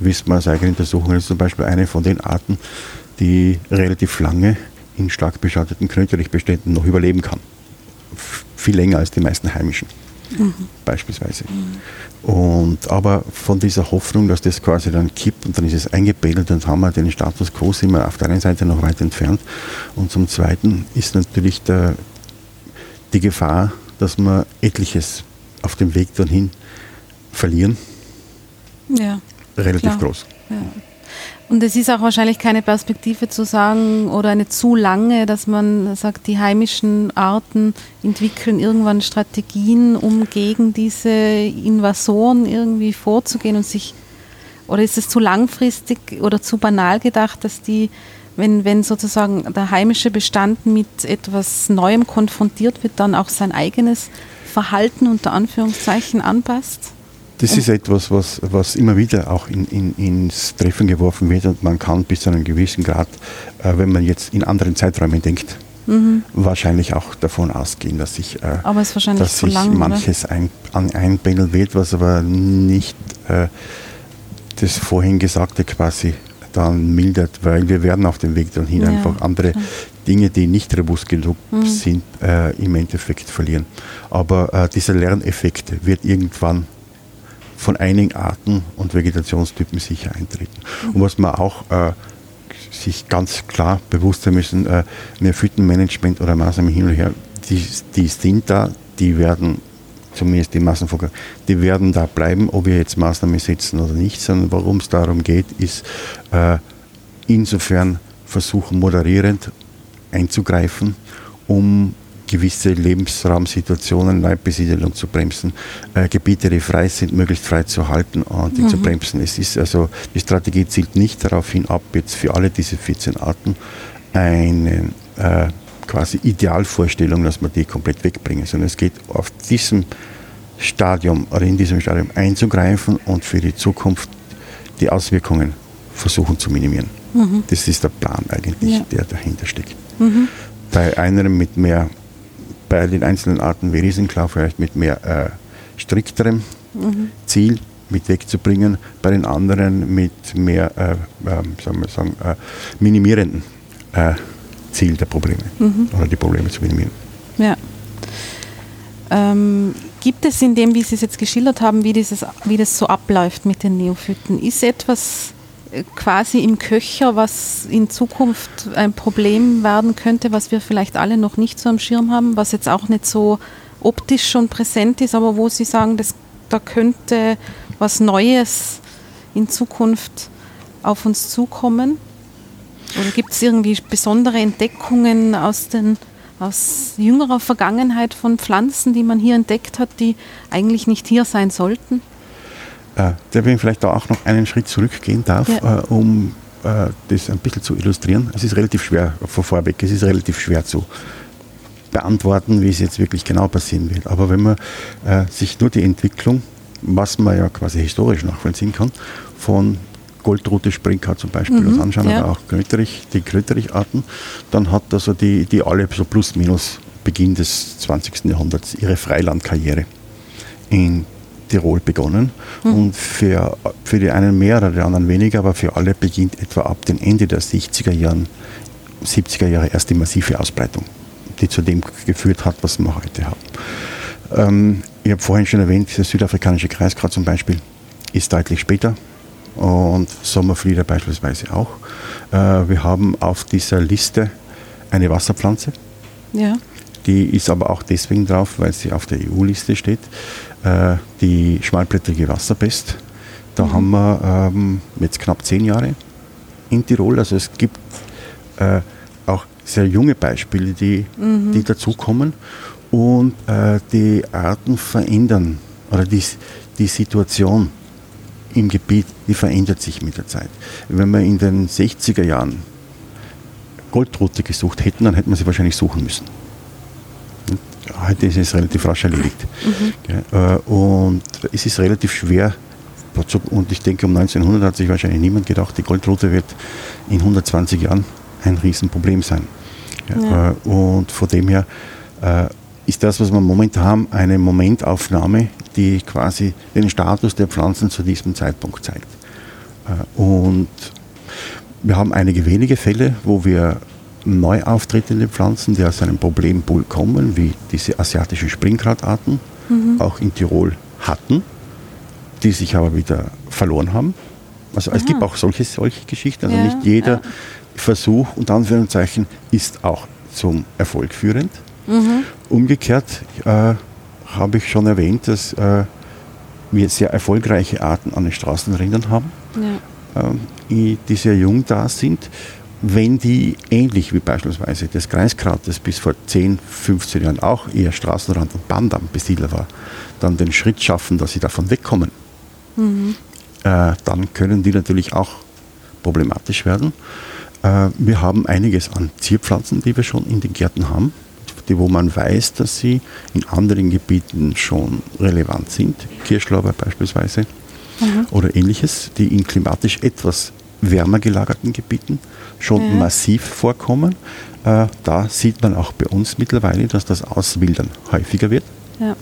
wissen wir aus eigenen Untersuchungen, ist zum Beispiel eine von den Arten, die relativ lange in stark beschatteten Knöterichbeständen noch überleben kann. Viel länger als die meisten heimischen, mhm. beispielsweise. Mhm. Und, aber von dieser Hoffnung, dass das quasi dann kippt und dann ist es eingebettet und haben wir den Status quo, sind wir auf der einen Seite noch weit entfernt. Und zum Zweiten ist natürlich der, die Gefahr, dass wir etliches auf dem Weg dorthin verlieren. Ja, relativ klar. groß. Ja. Und es ist auch wahrscheinlich keine Perspektive zu sagen oder eine zu lange, dass man sagt, die heimischen Arten entwickeln irgendwann Strategien, um gegen diese Invasoren irgendwie vorzugehen und sich, oder ist es zu langfristig oder zu banal gedacht, dass die, wenn, wenn sozusagen der heimische Bestand mit etwas Neuem konfrontiert wird, dann auch sein eigenes Verhalten unter Anführungszeichen anpasst? Das ist etwas, was, was immer wieder auch in, in, ins Treffen geworfen wird und man kann bis zu einem gewissen Grad, äh, wenn man jetzt in anderen Zeiträumen denkt, mhm. wahrscheinlich auch davon ausgehen, dass sich, äh, dass sich lang, manches ein, an, einpendeln wird, was aber nicht äh, das vorhin Gesagte quasi dann mildert, weil wir werden auf dem Weg dahin ja, einfach andere klar. Dinge, die nicht robust genug mhm. sind, äh, im Endeffekt verlieren. Aber äh, dieser Lerneffekt wird irgendwann von einigen Arten und Vegetationstypen sicher eintreten. Und was man auch äh, sich ganz klar bewusst sein müssen, äh, Füttenmanagement oder Maßnahmen hin und her, die, die sind da, die werden zumindest die Massenvogel, die werden da bleiben, ob wir jetzt Maßnahmen setzen oder nicht, sondern worum es darum geht, ist äh, insofern versuchen, moderierend einzugreifen, um gewisse Lebensraumsituationen, Leibbesiedelung zu bremsen, äh, Gebiete, die frei sind, möglichst frei zu halten und die mhm. zu bremsen. Es ist also, die Strategie zielt nicht darauf hin ab, jetzt für alle diese 14 Arten eine äh, quasi Idealvorstellung, dass wir die komplett wegbringen, sondern es geht auf diesem Stadium oder in diesem Stadium einzugreifen und für die Zukunft die Auswirkungen versuchen zu minimieren. Mhm. Das ist der Plan eigentlich, ja. der dahinter steckt. Mhm. Bei einem mit mehr bei den einzelnen Arten wie Riesenklau vielleicht mit mehr äh, strikterem mhm. Ziel mit wegzubringen, bei den anderen mit mehr äh, äh, sagen wir sagen, minimierenden äh, Ziel der Probleme mhm. oder die Probleme zu minimieren. Ja. Ähm, gibt es in dem, wie Sie es jetzt geschildert haben, wie, dieses, wie das so abläuft mit den Neophyten, ist etwas quasi im Köcher, was in Zukunft ein Problem werden könnte, was wir vielleicht alle noch nicht so am Schirm haben, was jetzt auch nicht so optisch schon präsent ist, aber wo Sie sagen, das, da könnte was Neues in Zukunft auf uns zukommen? Oder gibt es irgendwie besondere Entdeckungen aus, den, aus jüngerer Vergangenheit von Pflanzen, die man hier entdeckt hat, die eigentlich nicht hier sein sollten? Äh, der wenn ich vielleicht da auch noch einen Schritt zurückgehen darf, ja. äh, um äh, das ein bisschen zu illustrieren. Es ist relativ schwer, von vorweg, es ist relativ schwer zu beantworten, wie es jetzt wirklich genau passieren wird. Aber wenn man äh, sich nur die Entwicklung, was man ja quasi historisch nachvollziehen kann, von Goldrote Springkart zum Beispiel mhm, anschauen, ja. aber auch Kröterich, die Kröterich-Arten, dann hat also die, die alle so plus minus Beginn des 20. Jahrhunderts ihre Freilandkarriere in Tirol begonnen. Mhm. Und für, für die einen mehr oder die anderen weniger, aber für alle beginnt etwa ab dem Ende der 60er Jahren, 70er Jahre erst die massive Ausbreitung, die zu dem geführt hat, was wir heute haben. Ähm, ich habe vorhin schon erwähnt, der südafrikanische Kreisgrad zum Beispiel ist deutlich später und Sommerflieder beispielsweise auch. Äh, wir haben auf dieser Liste eine Wasserpflanze. Ja. Die ist aber auch deswegen drauf, weil sie auf der EU-Liste steht äh, die schmalblättrige Wasserpest. Da mhm. haben wir ähm, jetzt knapp zehn Jahre in Tirol. Also es gibt äh, auch sehr junge Beispiele, die, mhm. die dazukommen. Und äh, die Arten verändern, oder die, die Situation im Gebiet, die verändert sich mit der Zeit. Wenn wir in den 60er Jahren Goldrute gesucht hätten, dann hätten wir sie wahrscheinlich suchen müssen heute ist es relativ rasch erledigt. Mhm. Und es ist relativ schwer, und ich denke, um 1900 hat sich wahrscheinlich niemand gedacht, die Goldroute wird in 120 Jahren ein Riesenproblem sein. Ja. Ja. Und von dem her, äh, ist das, was wir momentan haben, eine Momentaufnahme, die quasi den Status der Pflanzen zu diesem Zeitpunkt zeigt. Äh, und wir haben einige wenige Fälle, wo wir neu auftretende Pflanzen, die aus einem Problempool kommen, wie diese asiatischen Springkrautarten, mhm. auch in Tirol hatten, die sich aber wieder verloren haben. Also Aha. es gibt auch solche, solche Geschichten. Also ja, nicht jeder ja. Versuch, unter Anführungszeichen, ist auch zum Erfolg führend. Mhm. Umgekehrt äh, habe ich schon erwähnt, dass äh, wir sehr erfolgreiche Arten an den Straßenrändern haben, ja. äh, die sehr jung da sind. Wenn die ähnlich wie beispielsweise das Kreiskraut, das bis vor 10, 15 Jahren auch eher Straßenrand und Bahndamm besiedelt war, dann den Schritt schaffen, dass sie davon wegkommen, mhm. Äh, dann können die natürlich auch problematisch werden. Äh, wir haben einiges an Zierpflanzen, die wir schon in den Gärten haben die, wo man weiß, dass sie in anderen Gebieten schon relevant sind, Kirschlauber beispielsweise mhm. oder ähnliches, die in klimatisch etwas wärmer gelagerten Gebieten schon ja. massiv vorkommen. Äh, da sieht man auch bei uns mittlerweile, dass das Auswildern häufiger wird. Ja.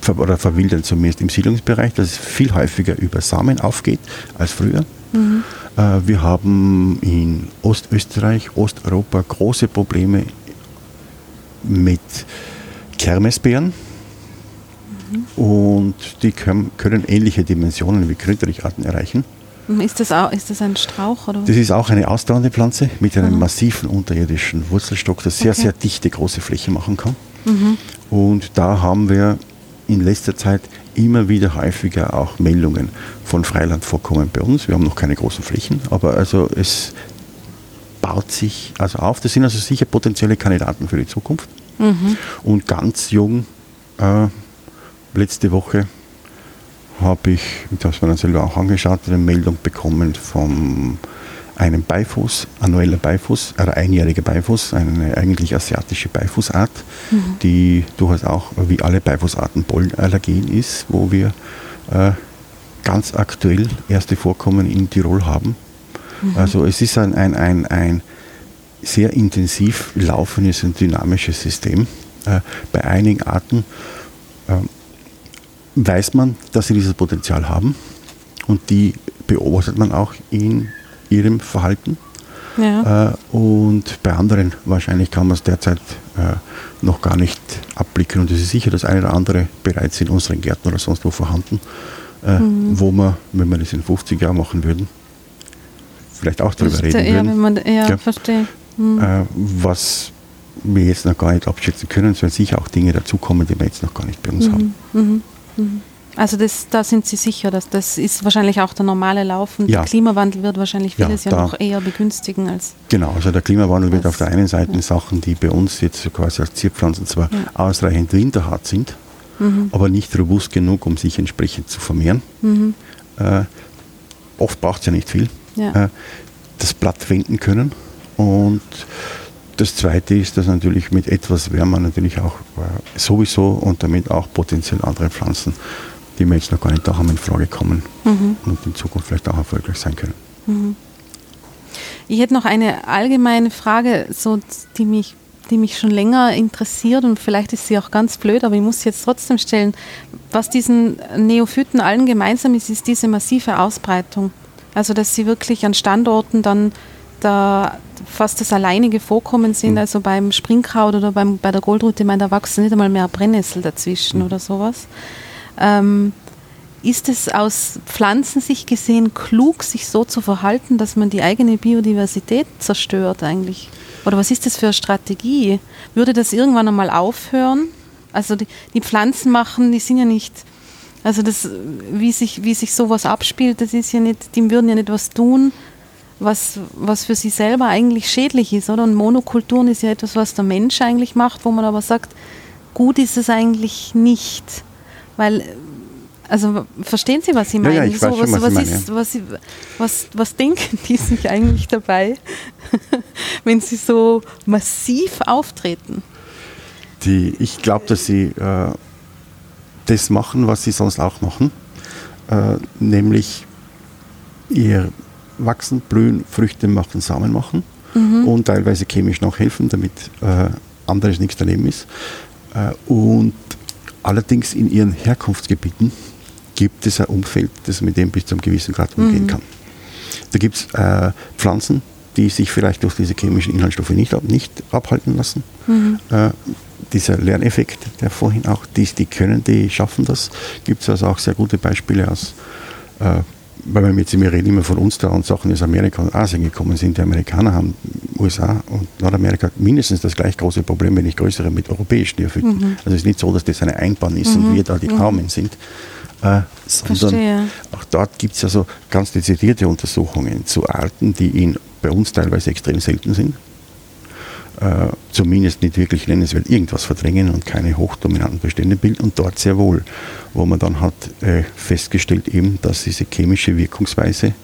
Ver oder verwildern zumindest im Siedlungsbereich, dass es viel häufiger über Samen aufgeht als früher. Mhm. Äh, wir haben in Ostösterreich, Osteuropa große Probleme mit Kermesbeeren. Mhm. Und die können, können, ähnliche Dimensionen wie Krötericharten erreichen. Ist das, auch, ist das ein Strauch? Oder? Das ist auch eine ausdauernde Pflanze mit einem mhm. massiven unterirdischen Wurzelstock, das sehr, okay. sehr dichte große Fläche machen kann. Mhm. Und da haben wir in letzter Zeit immer wieder häufiger auch Meldungen von Freilandvorkommen bei uns. Wir haben noch keine großen Flächen, aber also es baut sich also auf. Das sind also sicher potenzielle Kandidaten für die Zukunft. Mhm. Und ganz jung, äh, letzte Woche habe ich, das haben wir dann selber auch angeschaut, eine Meldung bekommen von einem Beifuß, annueller Beifuß, ein einjähriger Beifuß, eine eigentlich asiatische Beifußart, mhm. die durchaus auch wie alle Beifußarten Pollenallergen ist, wo wir äh, ganz aktuell erste Vorkommen in Tirol haben. Mhm. Also es ist ein, ein, ein, ein sehr intensiv laufendes und dynamisches System. Äh, bei einigen Arten äh, weiß man, dass sie dieses Potenzial haben und die beobachtet man auch in ihrem Verhalten. Ja. Äh, und bei anderen wahrscheinlich kann man es derzeit äh, noch gar nicht abblicken. Und es ist sicher, dass eine oder andere bereits in unseren Gärten oder sonst wo vorhanden, äh, mhm. wo man, wenn wir das in 50 Jahren machen würden, vielleicht auch darüber reden eher, würden. Man, ja, ja. verstehe. Hm. Äh, was wir jetzt noch gar nicht abschätzen können, es werden sicher auch Dinge dazukommen, die wir jetzt noch gar nicht bei uns mhm. haben. Mhm. Also das, da sind Sie sicher, dass das ist wahrscheinlich auch der normale Lauf und ja. der Klimawandel wird wahrscheinlich vieles ja, ja noch eher begünstigen als. Genau, also der Klimawandel wird auf der einen Seite ja. Sachen, die bei uns jetzt quasi als Zierpflanzen zwar ausreichend winterhart sind, mhm. aber nicht robust genug, um sich entsprechend zu vermehren. Mhm. Äh, oft braucht es ja nicht viel. Äh, das Blatt wenden können. Und das Zweite ist, dass natürlich mit etwas Wärme natürlich auch äh, sowieso und damit auch potenziell andere Pflanzen, die wir jetzt noch gar nicht da haben, in Frage kommen mhm. und in Zukunft vielleicht auch erfolgreich sein können. Mhm. Ich hätte noch eine allgemeine Frage, so, die, mich, die mich schon länger interessiert und vielleicht ist sie auch ganz blöd, aber ich muss sie jetzt trotzdem stellen. Was diesen Neophyten allen gemeinsam ist, ist diese massive Ausbreitung. Also dass sie wirklich an Standorten dann da fast das alleinige Vorkommen sind, mhm. also beim Springkraut oder beim, bei der Goldrute, ich meine, da wachsen nicht einmal mehr Brennnessel dazwischen mhm. oder sowas. Ähm, ist es aus Pflanzensicht gesehen klug, sich so zu verhalten, dass man die eigene Biodiversität zerstört eigentlich? Oder was ist das für eine Strategie? Würde das irgendwann einmal aufhören? Also die, die Pflanzen machen, die sind ja nicht also das, wie sich, wie sich sowas abspielt, das ist ja nicht, die würden ja nicht was tun, was, was für sie selber eigentlich schädlich ist, oder? Und Monokulturen ist ja etwas, was der Mensch eigentlich macht, wo man aber sagt, gut ist es eigentlich nicht. Weil, also verstehen Sie, was ich meine? Ja, ja, ich so, was, schon, was, was, meine, ist, ja. was, was, was denken die sich eigentlich dabei, wenn sie so massiv auftreten? Die, ich glaube, dass sie äh, das machen, was sie sonst auch machen, äh, nämlich ihr wachsen, blühen, Früchte machen, Samen machen mhm. und teilweise chemisch noch helfen, damit äh, anderes nichts daneben ist. Äh, und allerdings in ihren Herkunftsgebieten gibt es ein Umfeld, das mit dem bis zu einem gewissen Grad umgehen mhm. kann. Da gibt es äh, Pflanzen, die sich vielleicht durch diese chemischen Inhaltsstoffe nicht, nicht abhalten lassen. Mhm. Äh, dieser Lerneffekt, der vorhin auch, die, die können, die schaffen das. Gibt es also auch sehr gute Beispiele aus, äh, weil wir jetzt wir reden immer von uns da und Sachen aus Amerika und Asien gekommen sind. Die Amerikaner haben USA und Nordamerika mindestens das gleich große Problem, wenn nicht größere, mit europäischen Neophyten. Mhm. Also es ist nicht so, dass das eine Einbahn ist mhm. und wir da die mhm. Armen sind. Äh, sondern auch dort gibt es also ganz dezidierte Untersuchungen zu Arten, die in, bei uns teilweise extrem selten sind äh, zumindest nicht wirklich nennenswert irgendwas verdrängen und keine hochdominanten Bestände bilden und dort sehr wohl, wo man dann hat äh, festgestellt eben, dass diese chemische Wirkungsweise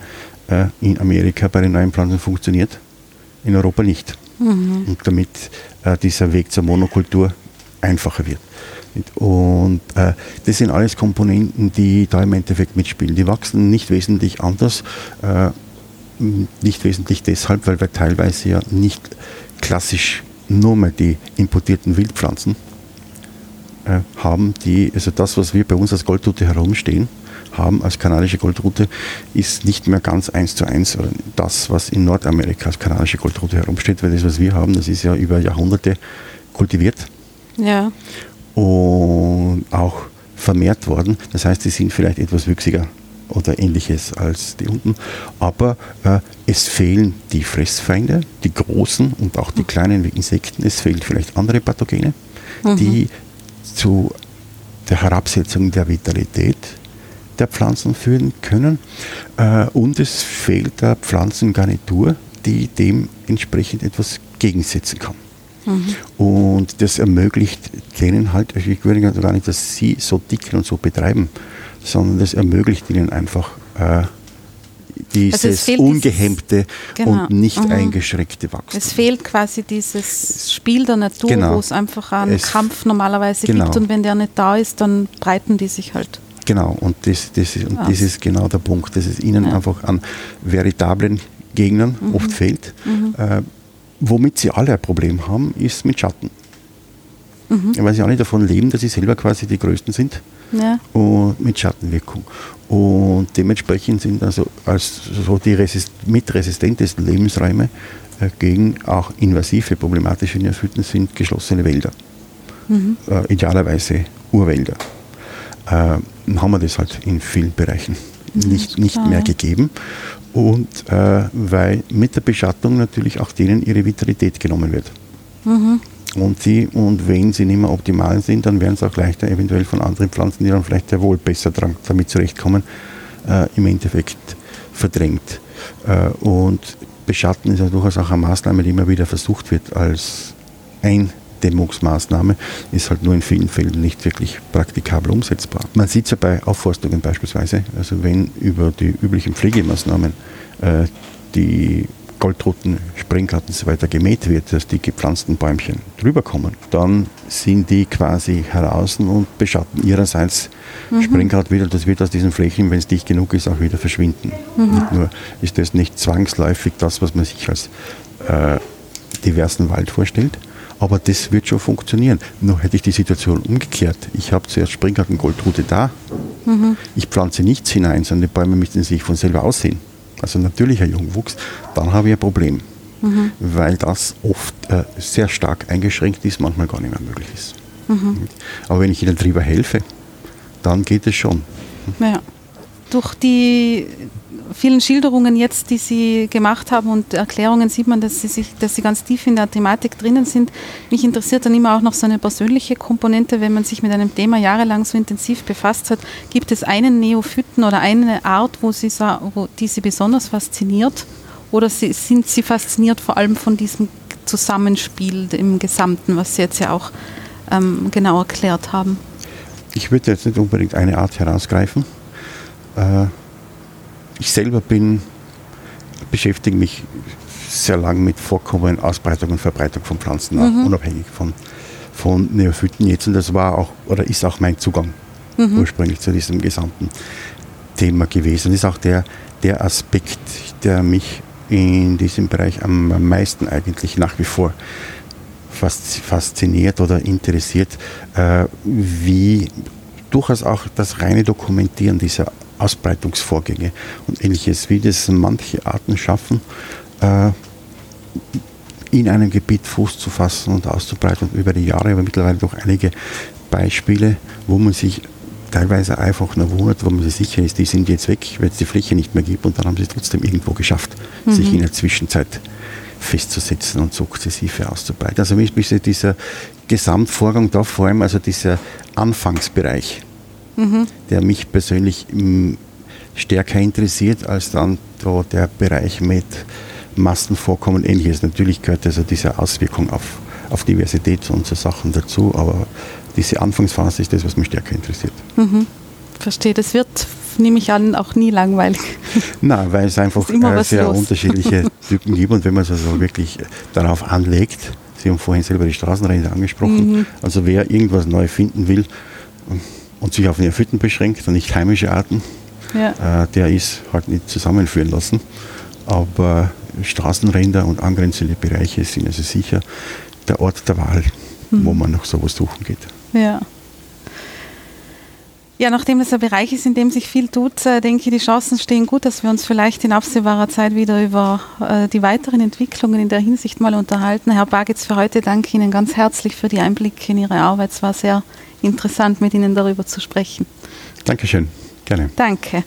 äh, in Amerika bei den neuen Pflanzen funktioniert, in Europa nicht. Mhm. Und damit äh, dieser Weg zur Monokultur einfacher wird. Und äh, das sind alles Komponenten, die da im Endeffekt mitspielen. Die wachsen nicht wesentlich anders, äh, nicht wesentlich deshalb, weil wir teilweise ja nicht klassisch nur mehr die importierten Wildpflanzen äh, haben, die, also das, was wir bei uns als Goldrute herumstehen, haben als kanadische Goldrute, ist nicht mehr ganz eins zu eins oder das, was in Nordamerika als kanadische Goldrute herumsteht, weil das, was wir haben, das ist ja über Jahrhunderte kultiviert. Ja. Und auch vermehrt worden. Das heißt, die sind vielleicht etwas wüchsiger oder ähnliches als die unten. Aber äh, es fehlen die Fressfeinde, die großen und auch die kleinen wie Insekten. Es fehlen vielleicht andere Pathogene, mhm. die zu der Herabsetzung der Vitalität der Pflanzen führen können. Äh, und es fehlt der Pflanzengarnitur, die dem entsprechend etwas gegensetzen kann. Mhm. Und das ermöglicht denen halt, ich würde gar nicht, dass sie so dick und so betreiben, sondern das ermöglicht ihnen einfach äh, dieses also ungehemmte genau. und nicht mhm. eingeschränkte Wachstum. Es fehlt quasi dieses Spiel der Natur, genau. wo es einfach einen es Kampf normalerweise genau. gibt und wenn der nicht da ist, dann breiten die sich halt. Genau, und das, das, ist, und das ist genau der Punkt, dass es ihnen ja. einfach an veritablen Gegnern mhm. oft fehlt. Mhm. Äh, womit sie alle ein Problem haben, ist mit Schatten. Mhm. Weil sie auch nicht davon leben, dass sie selber quasi die Größten sind ja. und mit Schattenwirkung. Und dementsprechend sind also als so die resist mitresistentesten Lebensräume äh, gegen auch invasive problematische Neophyten sind geschlossene Wälder. Mhm. Äh, idealerweise Urwälder. Äh, haben wir das halt in vielen Bereichen mhm, nicht, nicht mehr gegeben. Und äh, weil mit der Beschattung natürlich auch denen ihre Vitalität genommen wird. Mhm. Und, sie, und wenn sie nicht mehr optimal sind, dann werden sie auch leichter eventuell von anderen Pflanzen, die dann vielleicht ja wohl besser damit zurechtkommen, äh, im Endeffekt verdrängt. Äh, und Beschatten ist ja durchaus auch eine Maßnahme, die immer wieder versucht wird als Eindämmungsmaßnahme, ist halt nur in vielen Fällen nicht wirklich praktikabel umsetzbar. Man sieht es ja bei Aufforstungen beispielsweise, also wenn über die üblichen Pflegemaßnahmen äh, die Goldruten, Springkarten und so weiter gemäht wird, dass die gepflanzten Bäumchen drüber kommen, dann sind die quasi heraus und beschatten ihrerseits mhm. Springrad wieder. Das wird aus diesen Flächen, wenn es dicht genug ist, auch wieder verschwinden. Mhm. Nicht nur ist das nicht zwangsläufig das, was man sich als äh, diversen Wald vorstellt, aber das wird schon funktionieren. Nur hätte ich die Situation umgekehrt. Ich habe zuerst Springgarten Goldrute da. Mhm. Ich pflanze nichts hinein, sondern die Bäume müssen sich von selber aussehen also natürlicher Jungwuchs, dann habe ich ein Problem. Mhm. Weil das oft äh, sehr stark eingeschränkt ist, manchmal gar nicht mehr möglich ist. Mhm. Aber wenn ich Ihnen drüber helfe, dann geht es schon. Ja. Durch die vielen Schilderungen jetzt, die Sie gemacht haben und Erklärungen sieht man, dass Sie, sich, dass Sie ganz tief in der Thematik drinnen sind. Mich interessiert dann immer auch noch so eine persönliche Komponente, wenn man sich mit einem Thema jahrelang so intensiv befasst hat. Gibt es einen Neophyten oder eine Art, wo Sie, wo, die Sie besonders fasziniert? Oder sind Sie fasziniert vor allem von diesem Zusammenspiel im Gesamten, was Sie jetzt ja auch ähm, genau erklärt haben? Ich würde jetzt nicht unbedingt eine Art herausgreifen. Äh, ich selber bin, beschäftige mich sehr lang mit Vorkommen, Ausbreitung und Verbreitung von Pflanzen, mhm. unabhängig von, von Neophyten jetzt. Und das war auch oder ist auch mein Zugang mhm. ursprünglich zu diesem gesamten Thema gewesen. Das ist auch der, der Aspekt, der mich in diesem Bereich am meisten eigentlich nach wie vor fasziniert oder interessiert, äh, wie durchaus auch das reine Dokumentieren dieser Ausbreitungsvorgänge und ähnliches, wie das manche Arten schaffen, äh, in einem Gebiet Fuß zu fassen und auszubreiten und über die Jahre, aber mittlerweile doch einige Beispiele, wo man sich teilweise einfach nur wundert, wo man sich sicher ist, die sind jetzt weg, weil es die Fläche nicht mehr gibt und dann haben sie es trotzdem irgendwo geschafft, mhm. sich in der Zwischenzeit festzusetzen und sukzessive auszubreiten. Also mich ist dieser Gesamtvorgang da vor allem, also dieser Anfangsbereich, mhm. der mich persönlich stärker interessiert als dann da der Bereich mit Massenvorkommen ähnliches. Natürlich gehört also diese Auswirkung auf, auf Diversität und so Sachen dazu, aber diese Anfangsphase ist das, was mich stärker interessiert. Mhm. Verstehe, das wird, nehme ich an, auch nie langweilig. Nein, weil es einfach äh, sehr los. unterschiedliche Typen gibt und wenn man es also wirklich darauf anlegt, Sie haben vorhin selber die Straßenränder angesprochen, mhm. also wer irgendwas neu finden will und sich auf Neophyten beschränkt und nicht heimische Arten, ja. äh, der ist halt nicht zusammenführen lassen. Aber Straßenränder und angrenzende Bereiche sind also sicher der Ort der Wahl, mhm. wo man nach sowas suchen geht. Ja. Ja, nachdem es ein Bereich ist, in dem sich viel tut, äh, denke ich, die Chancen stehen gut, dass wir uns vielleicht in absehbarer Zeit wieder über äh, die weiteren Entwicklungen in der Hinsicht mal unterhalten. Herr Bagitz, für heute danke Ihnen ganz herzlich für die Einblicke in Ihre Arbeit. Es war sehr interessant, mit Ihnen darüber zu sprechen. Dankeschön, gerne. Danke.